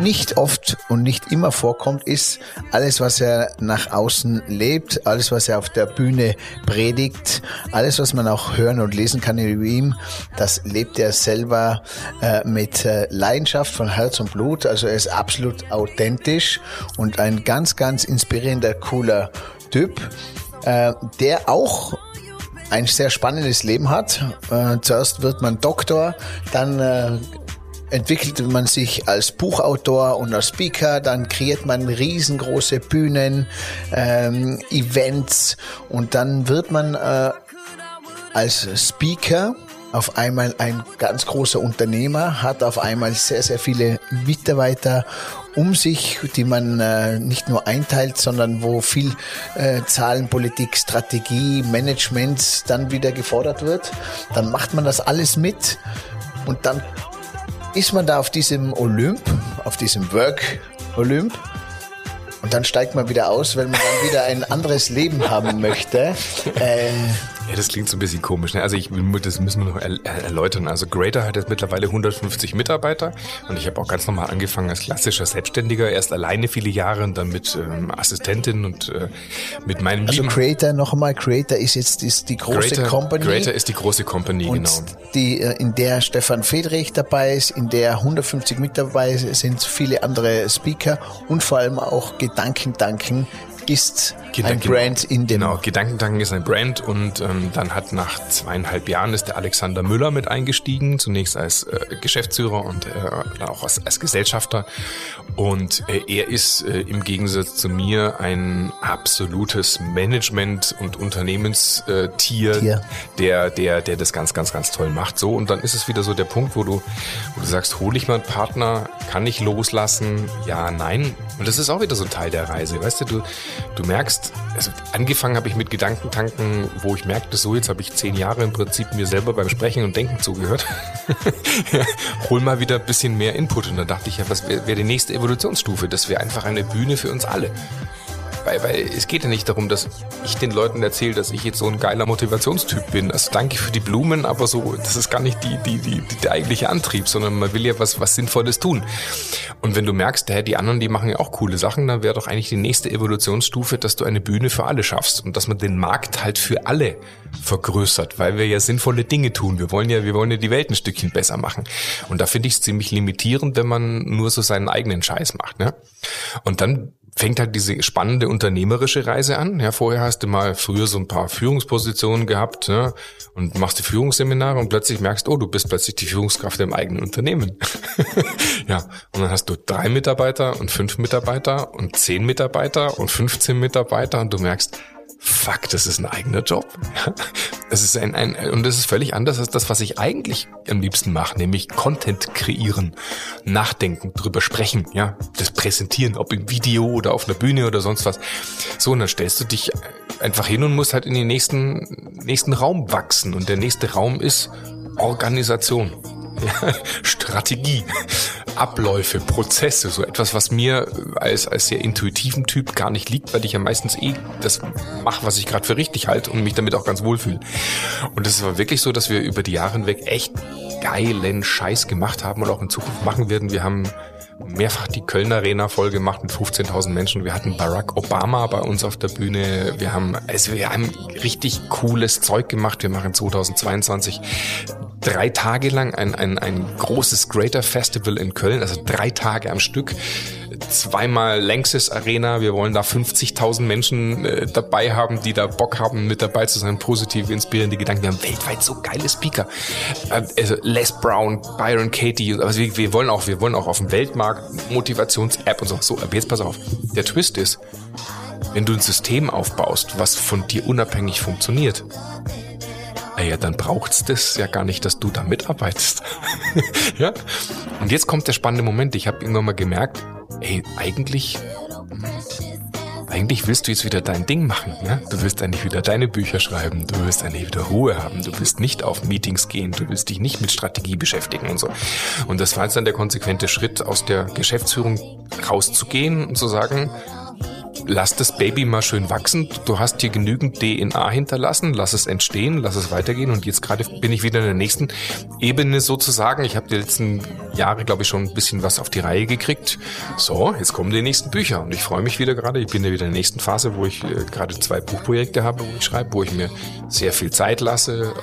nicht oft und nicht immer vorkommt, ist alles, was er nach außen lebt, alles, was er auf der Bühne predigt, alles, was man auch hören und lesen kann über ihm, das lebt er selber äh, mit äh, Leidenschaft von Herz und Blut. Also er ist absolut authentisch und ein ganz, ganz inspirierender, cooler Typ, äh, der auch ein sehr spannendes Leben hat. Äh, zuerst wird man Doktor, dann äh, entwickelt man sich als Buchautor und als Speaker, dann kreiert man riesengroße Bühnen, ähm, Events und dann wird man äh, als Speaker auf einmal ein ganz großer Unternehmer, hat auf einmal sehr, sehr viele Mitarbeiter um sich, die man äh, nicht nur einteilt, sondern wo viel äh, Zahlenpolitik, Strategie, Management dann wieder gefordert wird. Dann macht man das alles mit und dann ist man da auf diesem Olymp, auf diesem Work Olymp und dann steigt man wieder aus, wenn man dann wieder ein anderes Leben haben möchte. Äh, ja, das klingt so ein bisschen komisch. Ne? Also ich, das müssen wir noch erläutern. Also Greater hat jetzt mittlerweile 150 Mitarbeiter und ich habe auch ganz normal angefangen als klassischer Selbstständiger, erst alleine viele Jahre und dann mit ähm, Assistentin und äh, mit meinem Also Creator, noch einmal, Creator ist jetzt ist die große Greater, Company. Greater ist die große Company, und genau. Die, äh, in der Stefan Friedrich dabei ist, in der 150 mit dabei sind viele andere Speaker und vor allem auch Gedankendanken ist ein Brand in dem. Genau, Gedankentanken ist ein Brand und ähm, dann hat nach zweieinhalb Jahren ist der Alexander Müller mit eingestiegen, zunächst als äh, Geschäftsführer und äh, auch als, als Gesellschafter. Und äh, er ist äh, im Gegensatz zu mir ein absolutes Management- und Unternehmenstier, Tier. der, der, der das ganz, ganz, ganz toll macht. So, und dann ist es wieder so der Punkt, wo du, wo du sagst, hole ich mal einen Partner, kann ich loslassen? Ja, nein. Und das ist auch wieder so ein Teil der Reise. Weißt du, du, du merkst, also angefangen habe ich mit Gedankentanken, wo ich merkte, so jetzt habe ich zehn Jahre im Prinzip mir selber beim Sprechen und Denken zugehört. hol mal wieder ein bisschen mehr Input. Und dann dachte ich ja, was wäre wär die nächste Evolutionsstufe? Das wäre einfach eine Bühne für uns alle. Weil, weil es geht ja nicht darum, dass ich den Leuten erzähle, dass ich jetzt so ein geiler Motivationstyp bin. Also danke für die Blumen, aber so, das ist gar nicht die, die, die, die der eigentliche Antrieb, sondern man will ja was, was Sinnvolles tun. Und wenn du merkst, hä, die anderen, die machen ja auch coole Sachen, dann wäre doch eigentlich die nächste Evolutionsstufe, dass du eine Bühne für alle schaffst und dass man den Markt halt für alle vergrößert, weil wir ja sinnvolle Dinge tun. Wir wollen ja, wir wollen ja die Welt ein Stückchen besser machen. Und da finde ich es ziemlich limitierend, wenn man nur so seinen eigenen Scheiß macht. Ne? Und dann fängt halt diese spannende unternehmerische Reise an. Ja, vorher hast du mal früher so ein paar Führungspositionen gehabt ne, und machst die Führungsseminare und plötzlich merkst, oh, du bist plötzlich die Führungskraft im eigenen Unternehmen. ja, und dann hast du drei Mitarbeiter und fünf Mitarbeiter und zehn Mitarbeiter und 15 Mitarbeiter und du merkst, fuck, das ist ein eigener Job. Das ist ein, ein, und das ist völlig anders als das, was ich eigentlich am liebsten mache, nämlich Content kreieren, nachdenken, drüber sprechen, ja, das präsentieren, ob im Video oder auf einer Bühne oder sonst was. So, und dann stellst du dich einfach hin und musst halt in den nächsten, nächsten Raum wachsen. Und der nächste Raum ist Organisation. Strategie, Abläufe, Prozesse, so etwas, was mir als, als sehr intuitiven Typ gar nicht liegt, weil ich ja meistens eh das mache, was ich gerade für richtig halte und mich damit auch ganz wohlfühle. Und es war wirklich so, dass wir über die Jahre hinweg echt geilen Scheiß gemacht haben und auch in Zukunft machen werden. Wir haben mehrfach die Kölner Arena voll gemacht mit 15.000 Menschen. Wir hatten Barack Obama bei uns auf der Bühne. Wir haben, also wir haben richtig cooles Zeug gemacht. Wir machen 2022 drei Tage lang ein, ein, ein großes Greater Festival in Köln, also drei Tage am Stück. Zweimal Lanxess Arena. Wir wollen da 50.000 Menschen äh, dabei haben, die da Bock haben, mit dabei zu sein, positive, inspirierende Gedanken. Wir haben weltweit so geile Speaker. Äh, also Les Brown, Byron Katie. Also wir, wir wollen auch, wir wollen auch auf dem Weltmarkt Motivations-App und so. So, aber jetzt pass auf. Der Twist ist, wenn du ein System aufbaust, was von dir unabhängig funktioniert, Ah ja, dann braucht's das ja gar nicht, dass du da mitarbeitest. ja? Und jetzt kommt der spannende Moment. Ich habe irgendwann mal gemerkt, ey, eigentlich eigentlich willst du jetzt wieder dein Ding machen. Ne? Du willst eigentlich wieder deine Bücher schreiben, du willst eigentlich wieder Ruhe haben, du willst nicht auf Meetings gehen, du willst dich nicht mit Strategie beschäftigen und so. Und das war jetzt dann der konsequente Schritt, aus der Geschäftsführung rauszugehen und zu sagen, lass das Baby mal schön wachsen. Du hast hier genügend DNA hinterlassen, lass es entstehen, lass es weitergehen. Und jetzt gerade bin ich wieder in der nächsten Ebene sozusagen. Ich habe die letzten Jahre, glaube ich, schon ein bisschen was auf die Reihe gekriegt. So, jetzt kommen die nächsten Bücher und ich freue mich wieder gerade. Ich bin ja wieder in der nächsten Phase, wo ich äh, gerade zwei Buchprojekte habe, wo ich schreibe, wo ich mir sehr viel Zeit lasse,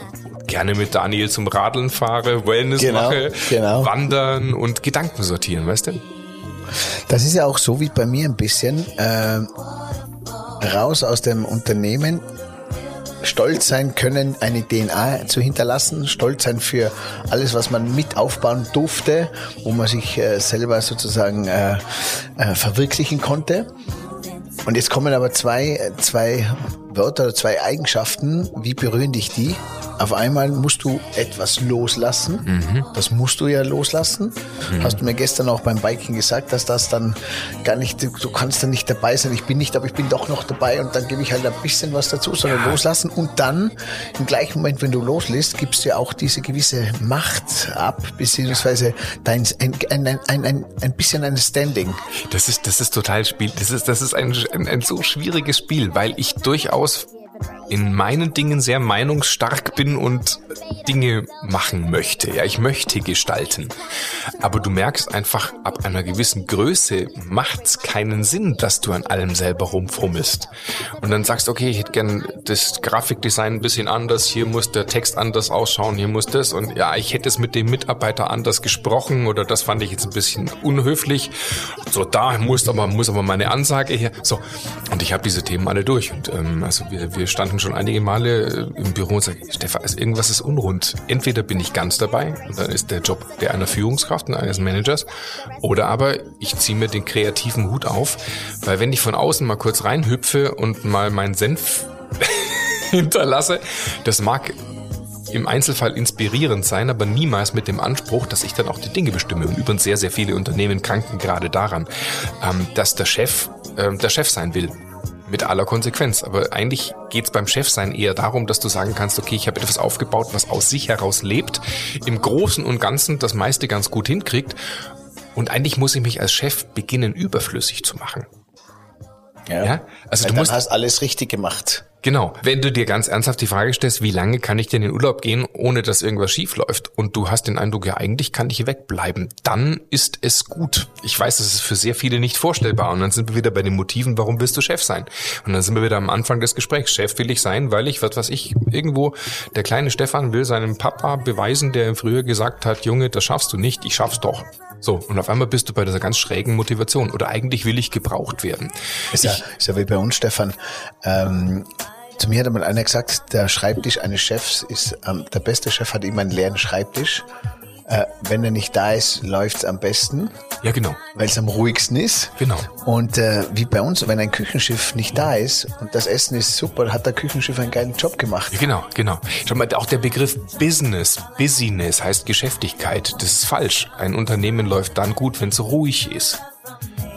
gerne mit Daniel zum Radeln fahre, Wellness genau, mache, genau. wandern und Gedanken sortieren, weißt du? Das ist ja auch so wie bei mir ein bisschen. Äh, raus aus dem Unternehmen, stolz sein können, eine DNA zu hinterlassen, stolz sein für alles, was man mit aufbauen durfte, wo man sich äh, selber sozusagen äh, äh, verwirklichen konnte. Und jetzt kommen aber zwei, zwei Wörter oder zwei Eigenschaften. Wie berühren dich die? Auf einmal musst du etwas loslassen. Mhm. Das musst du ja loslassen. Mhm. Hast du mir gestern auch beim Biking gesagt, dass das dann gar nicht, du kannst dann nicht dabei sein. Ich bin nicht, aber ich bin doch noch dabei und dann gebe ich halt ein bisschen was dazu, sondern ja. loslassen. Und dann im gleichen Moment, wenn du loslässt, gibst du ja auch diese gewisse Macht ab, beziehungsweise dein, ein, ein, ein, ein, ein bisschen ein Standing. Das ist, das ist total Spiel. Das ist, das ist ein, ein, ein so schwieriges Spiel, weil ich durchaus in meinen Dingen sehr meinungsstark bin und Dinge machen möchte. Ja, ich möchte gestalten. Aber du merkst einfach, ab einer gewissen Größe macht's keinen Sinn, dass du an allem selber rumfummelst. Und dann sagst, okay, ich hätte gern das Grafikdesign ein bisschen anders, hier muss der Text anders ausschauen, hier muss das und ja, ich hätte es mit dem Mitarbeiter anders gesprochen oder das fand ich jetzt ein bisschen unhöflich. So, da muss aber, muss aber meine Ansage her. So. Und ich habe diese Themen alle durch. Und ähm, also wir, wir standen schon einige Male äh, im Büro und sagen, Stefan, also irgendwas ist unrund. Entweder bin ich ganz dabei und dann ist der Job der einer Führungskraft und eines Managers, oder aber ich ziehe mir den kreativen Hut auf, weil wenn ich von außen mal kurz reinhüpfe und mal meinen Senf hinterlasse, das mag im Einzelfall inspirierend sein, aber niemals mit dem Anspruch, dass ich dann auch die Dinge bestimme. Und übrigens sehr, sehr viele Unternehmen kranken gerade daran, ähm, dass der Chef äh, der Chef sein will mit aller Konsequenz. Aber eigentlich geht's beim Chefsein eher darum, dass du sagen kannst, okay, ich habe etwas aufgebaut, was aus sich heraus lebt, im Großen und Ganzen das meiste ganz gut hinkriegt. Und eigentlich muss ich mich als Chef beginnen, überflüssig zu machen. Ja, ja? also Weil du musst hast alles richtig gemacht. Genau. Wenn du dir ganz ernsthaft die Frage stellst, wie lange kann ich denn in den Urlaub gehen, ohne dass irgendwas schief läuft, und du hast den Eindruck, ja, eigentlich kann ich hier wegbleiben, dann ist es gut. Ich weiß, das ist für sehr viele nicht vorstellbar. Und dann sind wir wieder bei den Motiven, warum willst du Chef sein? Und dann sind wir wieder am Anfang des Gesprächs. Chef will ich sein, weil ich, was weiß ich, irgendwo, der kleine Stefan will seinem Papa beweisen, der ihm früher gesagt hat, Junge, das schaffst du nicht, ich schaff's doch. So, und auf einmal bist du bei dieser ganz schrägen Motivation. Oder eigentlich will ich gebraucht werden. Ist ja, ist ja wie bei uns, Stefan. Ähm, zu mir hat einmal einer gesagt, der Schreibtisch eines Chefs ist, ähm, der beste Chef hat immer einen leeren Schreibtisch. Äh, wenn er nicht da ist, läuft's am besten. Ja, genau. Weil es am ruhigsten ist. Genau. Und äh, wie bei uns, wenn ein Küchenschiff nicht da ist und das Essen ist super, hat der Küchenschiff einen geilen Job gemacht. Ja, genau, genau. Schau mal, auch der Begriff Business, Business heißt Geschäftigkeit. Das ist falsch. Ein Unternehmen läuft dann gut, wenn es ruhig ist.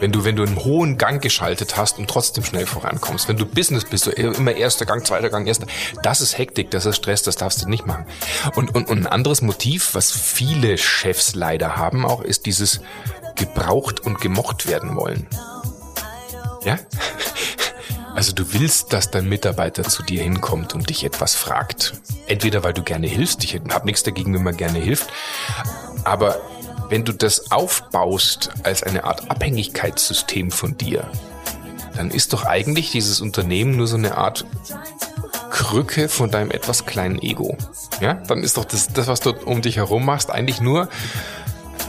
Wenn du, wenn du einen hohen Gang geschaltet hast und trotzdem schnell vorankommst, wenn du Business bist, so immer erster Gang, zweiter Gang, erster, das ist Hektik, das ist Stress, das darfst du nicht machen. Und, und, und ein anderes Motiv, was viele Chefs leider haben auch, ist dieses gebraucht und gemocht werden wollen. Ja? Also du willst, dass dein Mitarbeiter zu dir hinkommt und dich etwas fragt. Entweder weil du gerne hilfst, ich habe nichts dagegen, wenn man gerne hilft, aber wenn du das aufbaust als eine Art Abhängigkeitssystem von dir, dann ist doch eigentlich dieses Unternehmen nur so eine Art Krücke von deinem etwas kleinen Ego. Ja, dann ist doch das, das was du um dich herum machst, eigentlich nur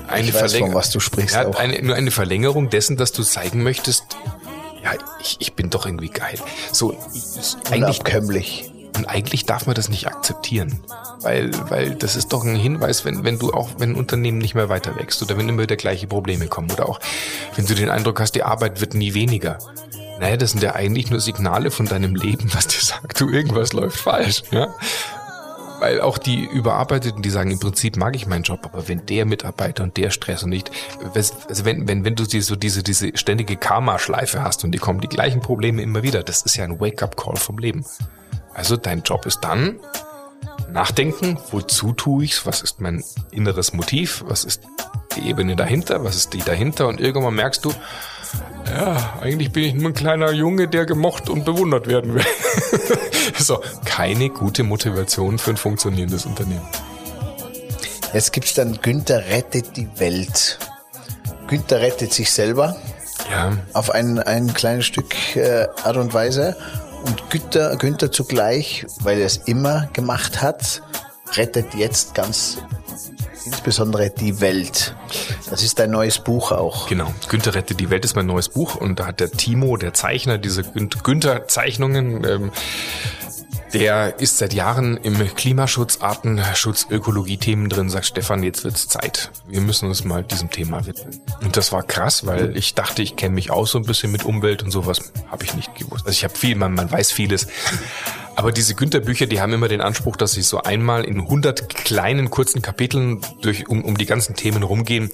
eine Verlängerung, was du sprichst. Ja, eine, nur eine Verlängerung dessen, dass du zeigen möchtest, ja, ich, ich bin doch irgendwie geil. So, ich, eigentlich, und eigentlich darf man das nicht akzeptieren. Weil, weil das ist doch ein Hinweis, wenn, wenn du auch, wenn ein Unternehmen nicht mehr weiter wächst oder wenn immer wieder gleiche Probleme kommen oder auch, wenn du den Eindruck hast, die Arbeit wird nie weniger. Naja, das sind ja eigentlich nur Signale von deinem Leben, was dir sagt, du, irgendwas läuft falsch, ja. weil auch die Überarbeiteten, die sagen, im Prinzip mag ich meinen Job, aber wenn der Mitarbeiter und der Stress und nicht, also wenn, wenn, wenn du so diese, diese ständige Karma-Schleife hast und die kommen die gleichen Probleme immer wieder, das ist ja ein Wake-up-Call vom Leben. Also dein Job ist dann, nachdenken, wozu tue ich's, was ist mein inneres Motiv, was ist die Ebene dahinter, was ist die dahinter und irgendwann merkst du, ja, eigentlich bin ich nur ein kleiner Junge, der gemocht und bewundert werden will. so, keine gute Motivation für ein funktionierendes Unternehmen. Jetzt gibt's dann Günther rettet die Welt. Günther rettet sich selber. Ja. Auf ein, ein kleines Stück äh, Art und Weise. Und Günther, Günther zugleich, weil er es immer gemacht hat, rettet jetzt ganz insbesondere die Welt. Das ist ein neues Buch auch. Genau, Günther rettet die Welt ist mein neues Buch und da hat der Timo, der Zeichner, diese Günther-Zeichnungen ähm, der ist seit Jahren im Klimaschutz, Artenschutz, Ökologie-Themen drin, sagt Stefan, jetzt wird's Zeit. Wir müssen uns mal diesem Thema widmen. Und das war krass, weil ich dachte, ich kenne mich auch so ein bisschen mit Umwelt und sowas. Habe ich nicht gewusst. Also ich habe viel, man, man weiß vieles. Aber diese Günther-Bücher, die haben immer den Anspruch, dass sie so einmal in 100 kleinen, kurzen Kapiteln durch, um, um die ganzen Themen rumgehen.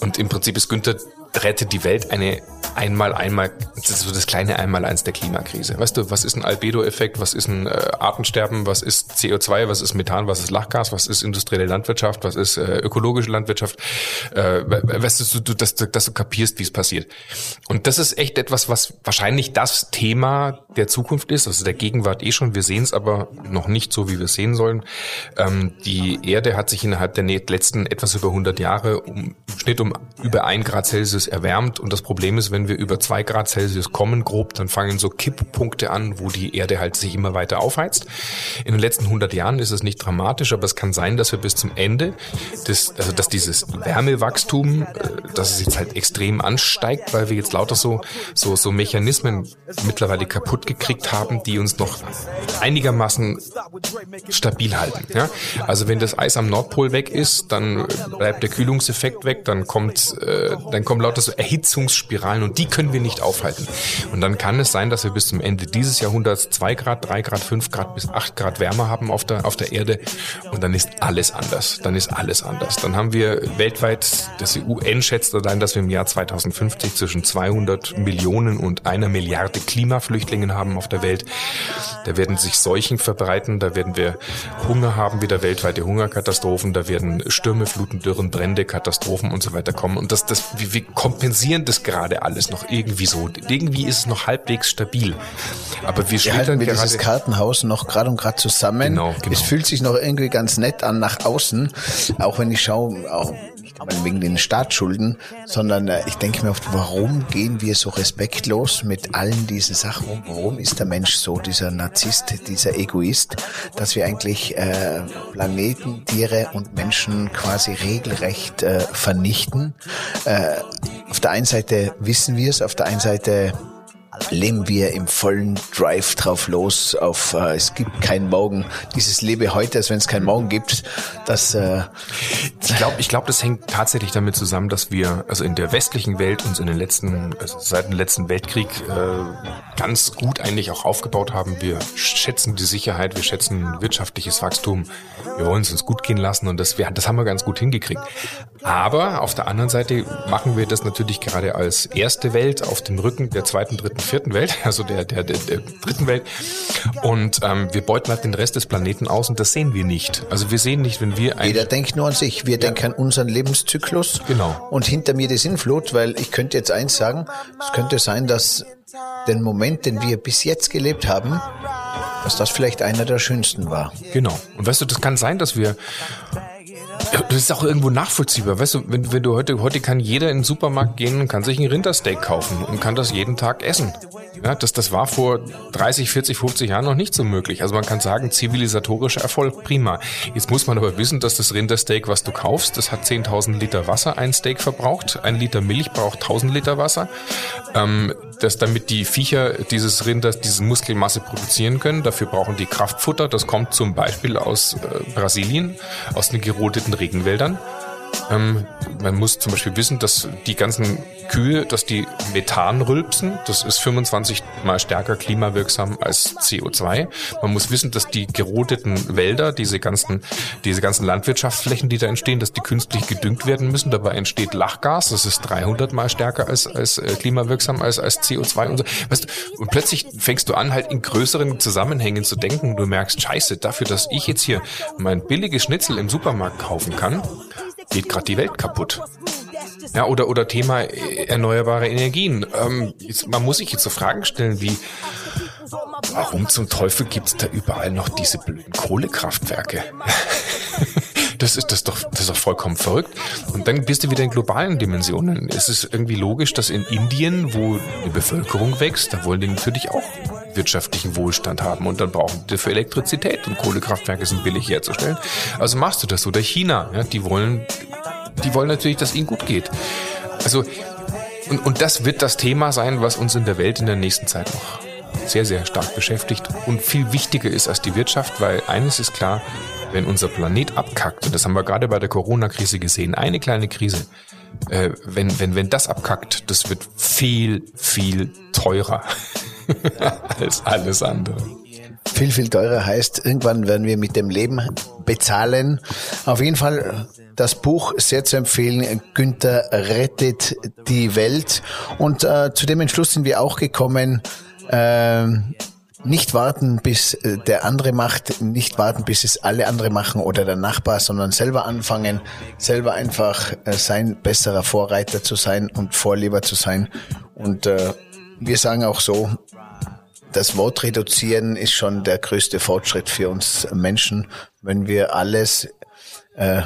Und im Prinzip ist Günther rettet die Welt eine einmal, einmal, so das kleine Einmaleins der Klimakrise. Weißt du, was ist ein Albedo-Effekt, was ist ein äh, Artensterben, was ist CO2, was ist Methan, was ist Lachgas, was ist industrielle Landwirtschaft, was ist äh, ökologische Landwirtschaft, äh, weißt du, du dass, dass du kapierst, wie es passiert. Und das ist echt etwas, was wahrscheinlich das Thema der Zukunft ist, also der Gegenwart eh schon, wir sehen es aber noch nicht so, wie wir es sehen sollen. Ähm, die Erde hat sich innerhalb der letzten etwas über 100 Jahre um, im Schnitt um über ein Grad Celsius erwärmt und das Problem ist, wenn wir über zwei Grad Celsius kommen, grob, dann fangen so Kipppunkte an, wo die Erde halt sich immer weiter aufheizt. In den letzten 100 Jahren ist es nicht dramatisch, aber es kann sein, dass wir bis zum Ende des, also dass dieses Wärmewachstum, äh, dass es jetzt halt extrem ansteigt, weil wir jetzt lauter so, so, so Mechanismen mittlerweile kaputt gekriegt haben, die uns noch einigermaßen stabil halten. Ja? Also wenn das Eis am Nordpol weg ist, dann bleibt der Kühlungseffekt weg, dann kommt, äh, dann kommen lauter so Erhitzungsspiralen und die können wir nicht aufhalten. Und dann kann es sein, dass wir bis zum Ende dieses Jahrhunderts zwei Grad, drei Grad, fünf Grad bis acht Grad Wärme haben auf der, auf der Erde und dann ist alles anders. Dann ist alles anders. Dann haben wir weltweit, das UN schätzt allein, dass wir im Jahr 2050 zwischen 200 Millionen und einer Milliarde Klimaflüchtlingen haben auf der Welt. Da werden sich Seuchen verbreiten, da werden wir Hunger haben, wieder weltweite Hungerkatastrophen, da werden Stürme, Fluten, Dürren, Brände, Katastrophen und so weiter kommen. Und das, das, wir, wir kompensieren das gerade alles noch irgendwie so. Irgendwie ist es noch halbwegs stabil. Aber wir, halten wir dieses Kartenhaus noch gerade und gerade zusammen. Genau, genau. Es fühlt sich noch irgendwie ganz nett an nach außen, auch wenn ich schaue, auch wegen den Staatsschulden, sondern äh, ich denke mir oft, warum gehen wir so respektlos mit allen diesen Sachen um? Warum ist der Mensch so, dieser Narzisst, dieser Egoist, dass wir eigentlich äh, Planeten, Tiere und Menschen quasi regelrecht äh, vernichten? Äh, auf der einen Seite wissen wir es, auf der einen Seite leben wir im vollen Drive drauf los auf äh, es gibt keinen Morgen. Dieses lebe heute, als wenn es keinen Morgen gibt. Das äh, ich glaube, ich glaube, das hängt tatsächlich damit zusammen, dass wir also in der westlichen Welt uns in den letzten also seit dem letzten Weltkrieg äh, ganz gut eigentlich auch aufgebaut haben. Wir schätzen die Sicherheit, wir schätzen wirtschaftliches Wachstum. Wir wollen es uns gut gehen lassen und das wir, das haben wir ganz gut hingekriegt. Aber auf der anderen Seite machen wir das natürlich gerade als erste Welt auf dem Rücken der zweiten, dritten, vierten Welt, also der, der, der, der dritten Welt. Und ähm, wir beuten halt den Rest des Planeten aus und das sehen wir nicht. Also wir sehen nicht, wenn wir ein Jeder denkt nur an sich. Wir ja. denken an unseren Lebenszyklus. Genau. Und hinter mir die Sinnflut, weil ich könnte jetzt eins sagen, es könnte sein, dass den Moment, den wir bis jetzt gelebt haben, dass das vielleicht einer der schönsten war. Genau. Und weißt du, das kann sein, dass wir das ist auch irgendwo nachvollziehbar. Weißt du, wenn, wenn du heute, heute kann jeder in den Supermarkt gehen und kann sich ein Rindersteak kaufen und kann das jeden Tag essen. Ja, das, das war vor 30, 40, 50 Jahren noch nicht so möglich. Also man kann sagen, zivilisatorischer Erfolg, prima. Jetzt muss man aber wissen, dass das Rindersteak, was du kaufst, das hat 10.000 Liter Wasser, ein Steak verbraucht. Ein Liter Milch braucht 1.000 Liter Wasser. Ähm, dass damit die Viecher dieses Rinders, diese Muskelmasse produzieren können. Dafür brauchen die Kraftfutter. Das kommt zum Beispiel aus äh, Brasilien, aus den gerodeten Regenwäldern. Ähm, man muss zum Beispiel wissen, dass die ganzen Kühe, dass die Methan rülpsen. Das ist 25 mal stärker klimawirksam als CO2. Man muss wissen, dass die gerodeten Wälder, diese ganzen, diese ganzen Landwirtschaftsflächen, die da entstehen, dass die künstlich gedüngt werden müssen. Dabei entsteht Lachgas. Das ist 300 mal stärker als, als äh, klimawirksam als, als CO2 und so. Weißt du, und plötzlich fängst du an, halt in größeren Zusammenhängen zu denken. Du merkst, scheiße, dafür, dass ich jetzt hier mein billiges Schnitzel im Supermarkt kaufen kann, geht gerade die Welt kaputt. Ja, oder, oder Thema äh, erneuerbare Energien. Ähm, jetzt, man muss sich jetzt so Fragen stellen wie, warum zum Teufel gibt's da überall noch diese blöden Kohlekraftwerke? Das ist das doch, das ist doch vollkommen verrückt. Und dann bist du wieder in globalen Dimensionen. Es ist irgendwie logisch, dass in Indien, wo die Bevölkerung wächst, da wollen die natürlich auch wirtschaftlichen Wohlstand haben und dann brauchen die dafür Elektrizität und Kohlekraftwerke sind billig herzustellen. Also machst du das. Oder China, ja, die wollen die wollen natürlich, dass ihnen gut geht. Also, und, und das wird das Thema sein, was uns in der Welt in der nächsten Zeit noch sehr, sehr stark beschäftigt und viel wichtiger ist als die Wirtschaft, weil eines ist klar, wenn unser Planet abkackt, und das haben wir gerade bei der Corona-Krise gesehen, eine kleine Krise, äh, wenn, wenn, wenn das abkackt, das wird viel, viel teurer als alles andere. Viel, viel teurer heißt, irgendwann werden wir mit dem Leben bezahlen. Auf jeden Fall das Buch sehr zu empfehlen. Günther rettet die Welt. Und äh, zu dem Entschluss sind wir auch gekommen, äh, nicht warten, bis äh, der andere macht, nicht warten, bis es alle andere machen oder der Nachbar, sondern selber anfangen, selber einfach äh, sein besserer Vorreiter zu sein und Vorleber zu sein. Und äh, wir sagen auch so, das Wort reduzieren ist schon der größte Fortschritt für uns Menschen, wenn wir alles, äh,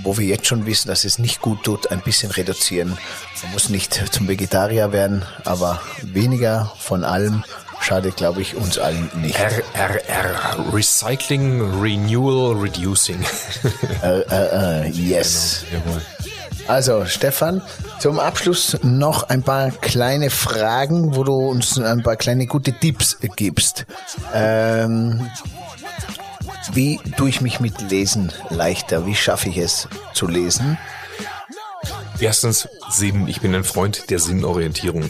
wo wir jetzt schon wissen, dass es nicht gut tut, ein bisschen reduzieren. Man muss nicht zum Vegetarier werden, aber weniger von allem schadet, glaube ich, uns allen nicht. RRR, Recycling, Renewal, Reducing. äh, äh, äh, yes. Genau. Also, Stefan, zum Abschluss noch ein paar kleine Fragen, wo du uns ein paar kleine gute Tipps gibst. Ähm, wie tue ich mich mit Lesen leichter? Wie schaffe ich es zu lesen? Erstens Sinn. Ich bin ein Freund der Sinnorientierung.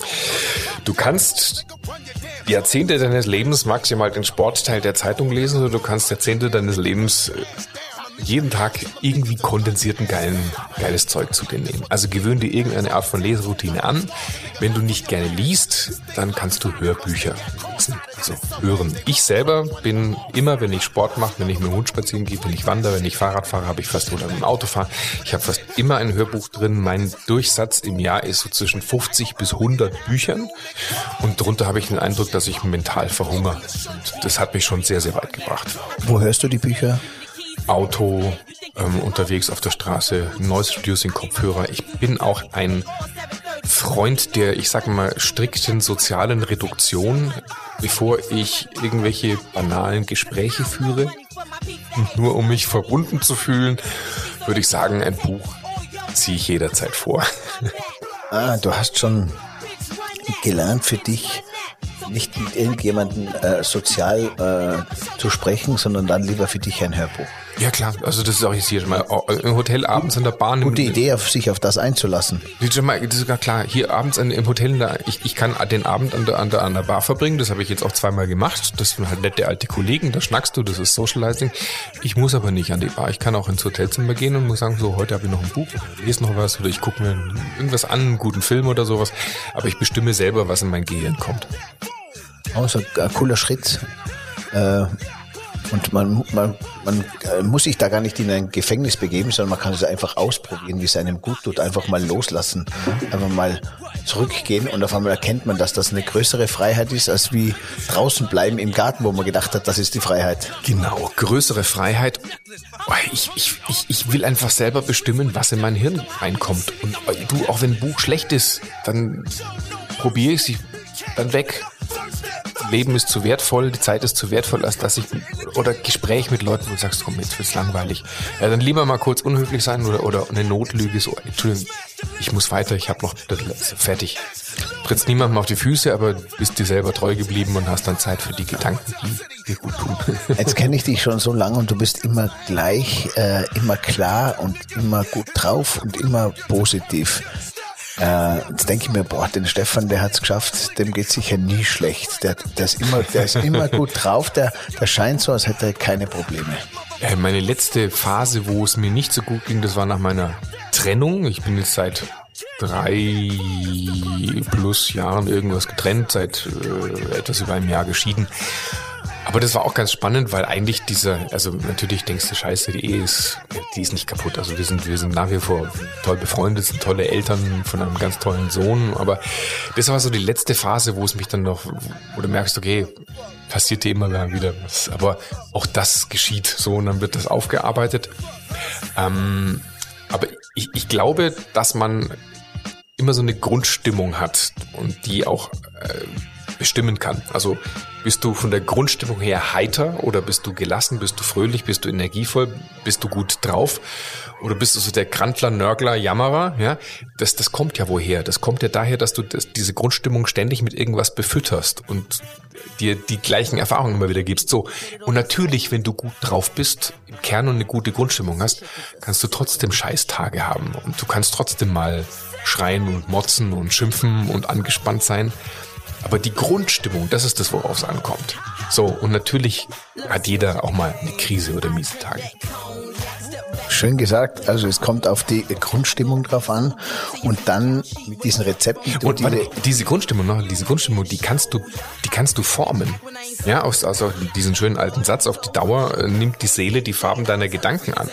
Du kannst Jahrzehnte deines Lebens maximal den Sportteil der Zeitung lesen oder du kannst Jahrzehnte deines Lebens äh, jeden Tag irgendwie kondensierten geilen, geiles Zeug zu dir nehmen. Also gewöhn dir irgendeine Art von Leseroutine an. Wenn du nicht gerne liest, dann kannst du Hörbücher lesen, also hören. Ich selber bin immer, wenn ich Sport mache, wenn ich mit dem Hund spazieren gehe, wenn ich wandere, wenn ich Fahrrad fahre, habe ich fast oder mit dem Auto fahre, ich habe fast immer ein Hörbuch drin. Mein Durchsatz im Jahr ist so zwischen 50 bis 100 Büchern und darunter habe ich den Eindruck, dass ich mental verhungere. Das hat mich schon sehr, sehr weit gebracht. Wo hörst du die Bücher? Auto ähm, unterwegs auf der Straße, Noise Reducing Kopfhörer. Ich bin auch ein Freund der, ich sag mal, strikten sozialen Reduktion, bevor ich irgendwelche banalen Gespräche führe. Nur um mich verbunden zu fühlen, würde ich sagen, ein Buch ziehe ich jederzeit vor. Ah, du hast schon gelernt für dich, nicht mit irgendjemandem äh, sozial äh, zu sprechen, sondern dann lieber für dich ein Hörbuch. Ja klar, also das ist auch jetzt hier schon mal im Hotel abends in der Bahn. Gute Idee, auf sich auf das einzulassen. Das ist sogar klar. Hier abends im Hotel, ich, ich kann den Abend an der, an, der, an der Bar verbringen. Das habe ich jetzt auch zweimal gemacht. Das sind halt nette alte Kollegen, da schnackst du, das ist Socializing. Ich muss aber nicht an die Bar. Ich kann auch ins Hotelzimmer gehen und muss sagen, so heute habe ich noch ein Buch, lese noch was oder ich gucke mir irgendwas an, einen guten Film oder sowas. Aber ich bestimme selber, was in mein Gehirn kommt. Oh, so ein cooler Schritt. Äh, und man, man, man äh, muss sich da gar nicht in ein Gefängnis begeben, sondern man kann es einfach ausprobieren, wie es einem gut tut. Einfach mal loslassen. Einfach mal zurückgehen und auf einmal erkennt man, dass das eine größere Freiheit ist, als wie draußen bleiben im Garten, wo man gedacht hat, das ist die Freiheit. Genau, größere Freiheit. Ich, ich, ich, ich will einfach selber bestimmen, was in mein Hirn reinkommt. Und äh, du, auch wenn ein Buch schlecht ist, dann probiere ich sie dann weg. Leben ist zu wertvoll, die Zeit ist zu wertvoll, als dass ich oder Gespräch mit Leuten, wo du sagst, komm, jetzt wird's langweilig. Ja, dann lieber mal kurz unhöflich sein oder, oder eine Notlüge, so, Entschuldigung, ich muss weiter, ich habe noch das fertig. trittst niemandem auf die Füße, aber bist dir selber treu geblieben und hast dann Zeit für die Gedanken, die dir gut tun. Jetzt kenne ich dich schon so lange und du bist immer gleich, äh, immer klar und immer gut drauf und immer positiv. Äh, jetzt denke ich mir, boah, den Stefan, der hat's geschafft, dem geht sicher nie schlecht. Der, der, ist immer, der ist immer gut drauf, der, der scheint so, als hätte er keine Probleme. Äh, meine letzte Phase, wo es mir nicht so gut ging, das war nach meiner Trennung. Ich bin jetzt seit drei plus Jahren irgendwas getrennt, seit äh, etwas über einem Jahr geschieden. Aber das war auch ganz spannend, weil eigentlich dieser, also natürlich denkst du, scheiße, die Ehe ist, die ist nicht kaputt. Also wir sind, wir sind nach wie vor toll befreundet, sind tolle Eltern von einem ganz tollen Sohn. Aber das war so die letzte Phase, wo es mich dann noch, wo du merkst, okay, passiert dir immer wieder was. Aber auch das geschieht so und dann wird das aufgearbeitet. Ähm, aber ich, ich glaube, dass man immer so eine Grundstimmung hat und die auch äh, bestimmen kann. Also bist du von der Grundstimmung her heiter oder bist du gelassen, bist du fröhlich, bist du energievoll, bist du gut drauf oder bist du so der Krantler, Nörgler, Jammerer? Ja, das, das kommt ja woher. Das kommt ja daher, dass du das, diese Grundstimmung ständig mit irgendwas befütterst und dir die gleichen Erfahrungen immer wieder gibst. So. Und natürlich, wenn du gut drauf bist, im Kern und eine gute Grundstimmung hast, kannst du trotzdem Scheißtage haben und du kannst trotzdem mal schreien und motzen und schimpfen und angespannt sein. Aber die Grundstimmung, das ist das, worauf es ankommt. So, und natürlich hat jeder auch mal eine Krise oder miese Tage. Schön gesagt. Also es kommt auf die Grundstimmung drauf an und dann mit diesen Rezepten. Und warte, diese Grundstimmung noch, diese Grundstimmung, die kannst du, die kannst du formen. Ja, aus, also diesen schönen alten Satz, auf die Dauer äh, nimmt die Seele die Farben deiner Gedanken an.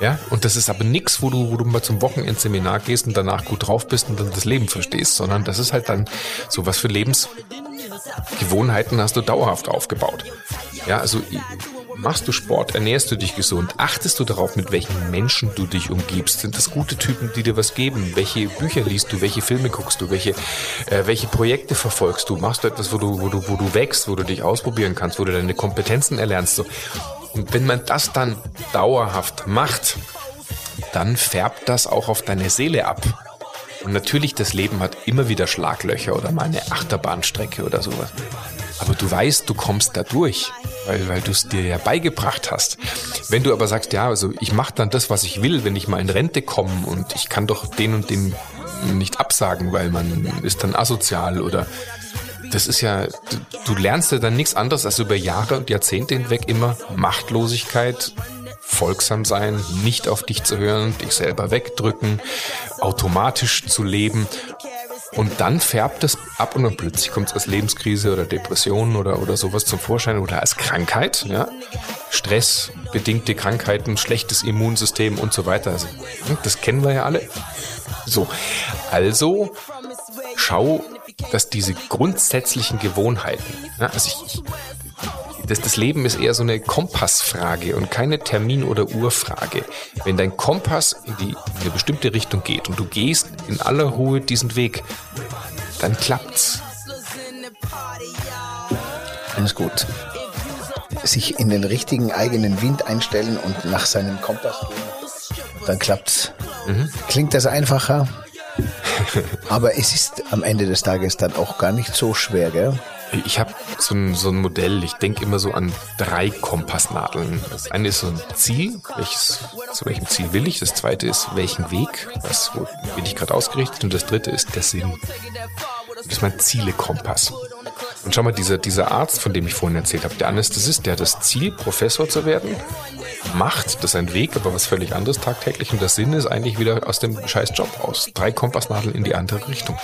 Ja, und das ist aber nichts, wo du, wo du mal zum Wochenendseminar gehst und danach gut drauf bist und dann das Leben verstehst, sondern das ist halt dann so was für Lebensgewohnheiten hast du dauerhaft aufgebaut. Ja, also machst du Sport, ernährst du dich gesund, achtest du darauf, mit welchen Menschen du dich umgibst? Sind das gute Typen, die dir was geben? Welche Bücher liest du? Welche Filme guckst du? Welche, äh, welche Projekte verfolgst du? Machst du etwas, wo du, wo du, wo du wächst, wo du dich ausprobieren kannst, wo du deine Kompetenzen erlernst? So. Und wenn man das dann dauerhaft macht, dann färbt das auch auf deine Seele ab. Und natürlich, das Leben hat immer wieder Schlaglöcher oder mal eine Achterbahnstrecke oder sowas. Aber du weißt, du kommst da durch, weil, weil du es dir ja beigebracht hast. Wenn du aber sagst, ja, also ich mache dann das, was ich will, wenn ich mal in Rente komme und ich kann doch den und den nicht absagen, weil man ist dann asozial oder das ist ja, du, du lernst ja dann nichts anderes als über Jahre und Jahrzehnte hinweg immer Machtlosigkeit, folgsam sein, nicht auf dich zu hören, dich selber wegdrücken, automatisch zu leben. Und dann färbt es ab und dann plötzlich kommt es als Lebenskrise oder Depression oder, oder sowas zum Vorschein oder als Krankheit, ja. Stressbedingte Krankheiten, schlechtes Immunsystem und so weiter. Also, das kennen wir ja alle. So. Also, schau dass diese grundsätzlichen Gewohnheiten, ja, also ich, das, das Leben ist eher so eine Kompassfrage und keine Termin- oder Uhrfrage. Wenn dein Kompass in, die, in eine bestimmte Richtung geht und du gehst in aller Ruhe diesen Weg, dann klappt's. Alles gut. Sich in den richtigen eigenen Wind einstellen und nach seinem Kompass gehen, dann klappt's. Mhm. Klingt das einfacher? Aber es ist am Ende des Tages dann auch gar nicht so schwer, gell? Ich habe so ein, so ein Modell, ich denke immer so an drei Kompassnadeln. Das eine ist so ein Ziel, welches, zu welchem Ziel will ich. Das zweite ist, welchen Weg, was, wo bin ich gerade ausgerichtet. Und das dritte ist der Sinn. Das ist mein Zielekompass. Und schau mal, dieser, dieser Arzt, von dem ich vorhin erzählt habe, der Anästhesist, der hat das Ziel, Professor zu werden, macht, das ist ein Weg, aber was völlig anderes tagtäglich. Und der Sinn ist eigentlich wieder aus dem scheiß Job raus. Drei Kompassnadeln in die andere Richtung.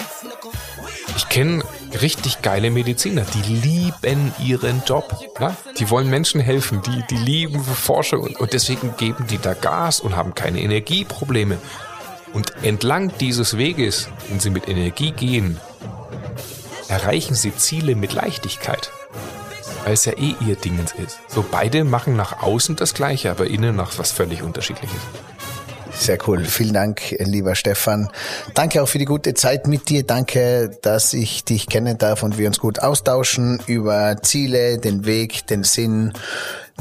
Ich kenne richtig geile Mediziner, die lieben ihren Job. Ne? Die wollen Menschen helfen, die, die lieben Forschung und, und deswegen geben die da Gas und haben keine Energieprobleme. Und entlang dieses Weges, wenn sie mit Energie gehen, erreichen sie Ziele mit Leichtigkeit. Weil es ja eh ihr Dingens ist. So beide machen nach außen das Gleiche, aber innen nach was völlig unterschiedliches. Sehr cool. Vielen Dank, lieber Stefan. Danke auch für die gute Zeit mit dir. Danke, dass ich dich kennen darf und wir uns gut austauschen über Ziele, den Weg, den Sinn,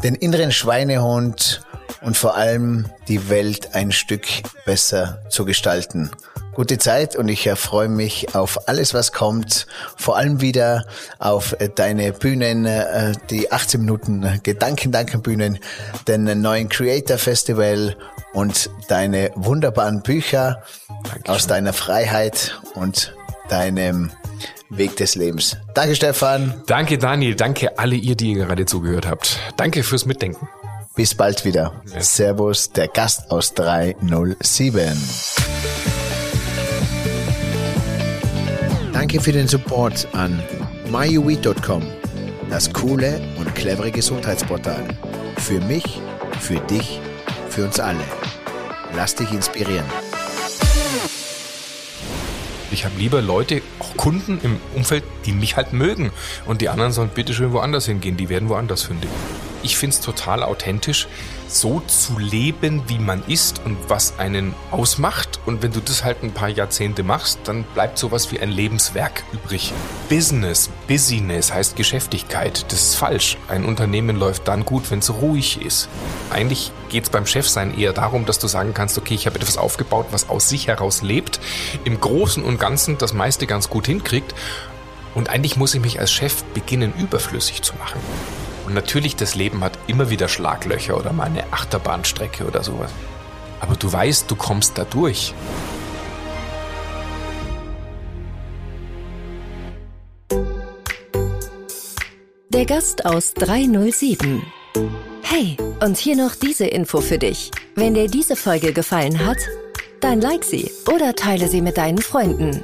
den inneren Schweinehund und vor allem die Welt ein Stück besser zu gestalten. gute Zeit und ich freue mich auf alles, was kommt. Vor allem wieder auf deine Bühnen, äh, die 18 Minuten Gedanken-Danken-Bühnen, den neuen Creator Festival und deine wunderbaren Bücher Dankeschön. aus deiner Freiheit und deinem Weg des Lebens. Danke, Stefan. Danke, Daniel. Danke alle ihr, die ihr gerade zugehört habt. Danke fürs Mitdenken. Bis bald wieder. Ja. Servus, der Gast aus 307. Danke für den Support an myuweed.com, das coole und clevere Gesundheitsportal. Für mich, für dich, für uns alle. Lass dich inspirieren. Ich habe lieber Leute, auch Kunden im Umfeld, die mich halt mögen. Und die anderen sollen bitte schön woanders hingehen. Die werden woanders fündig. Ich finde es total authentisch, so zu leben, wie man ist und was einen ausmacht. Und wenn du das halt ein paar Jahrzehnte machst, dann bleibt sowas wie ein Lebenswerk übrig. Business, Business heißt Geschäftigkeit. Das ist falsch. Ein Unternehmen läuft dann gut, wenn es ruhig ist. Eigentlich geht es beim Chefsein eher darum, dass du sagen kannst, okay, ich habe etwas aufgebaut, was aus sich heraus lebt, im Großen und Ganzen das meiste ganz gut hinkriegt. Und eigentlich muss ich mich als Chef beginnen, überflüssig zu machen. Und natürlich, das Leben hat immer wieder Schlaglöcher oder mal eine Achterbahnstrecke oder sowas. Aber du weißt, du kommst da durch. Der Gast aus 307. Hey, und hier noch diese Info für dich. Wenn dir diese Folge gefallen hat, dann like sie oder teile sie mit deinen Freunden.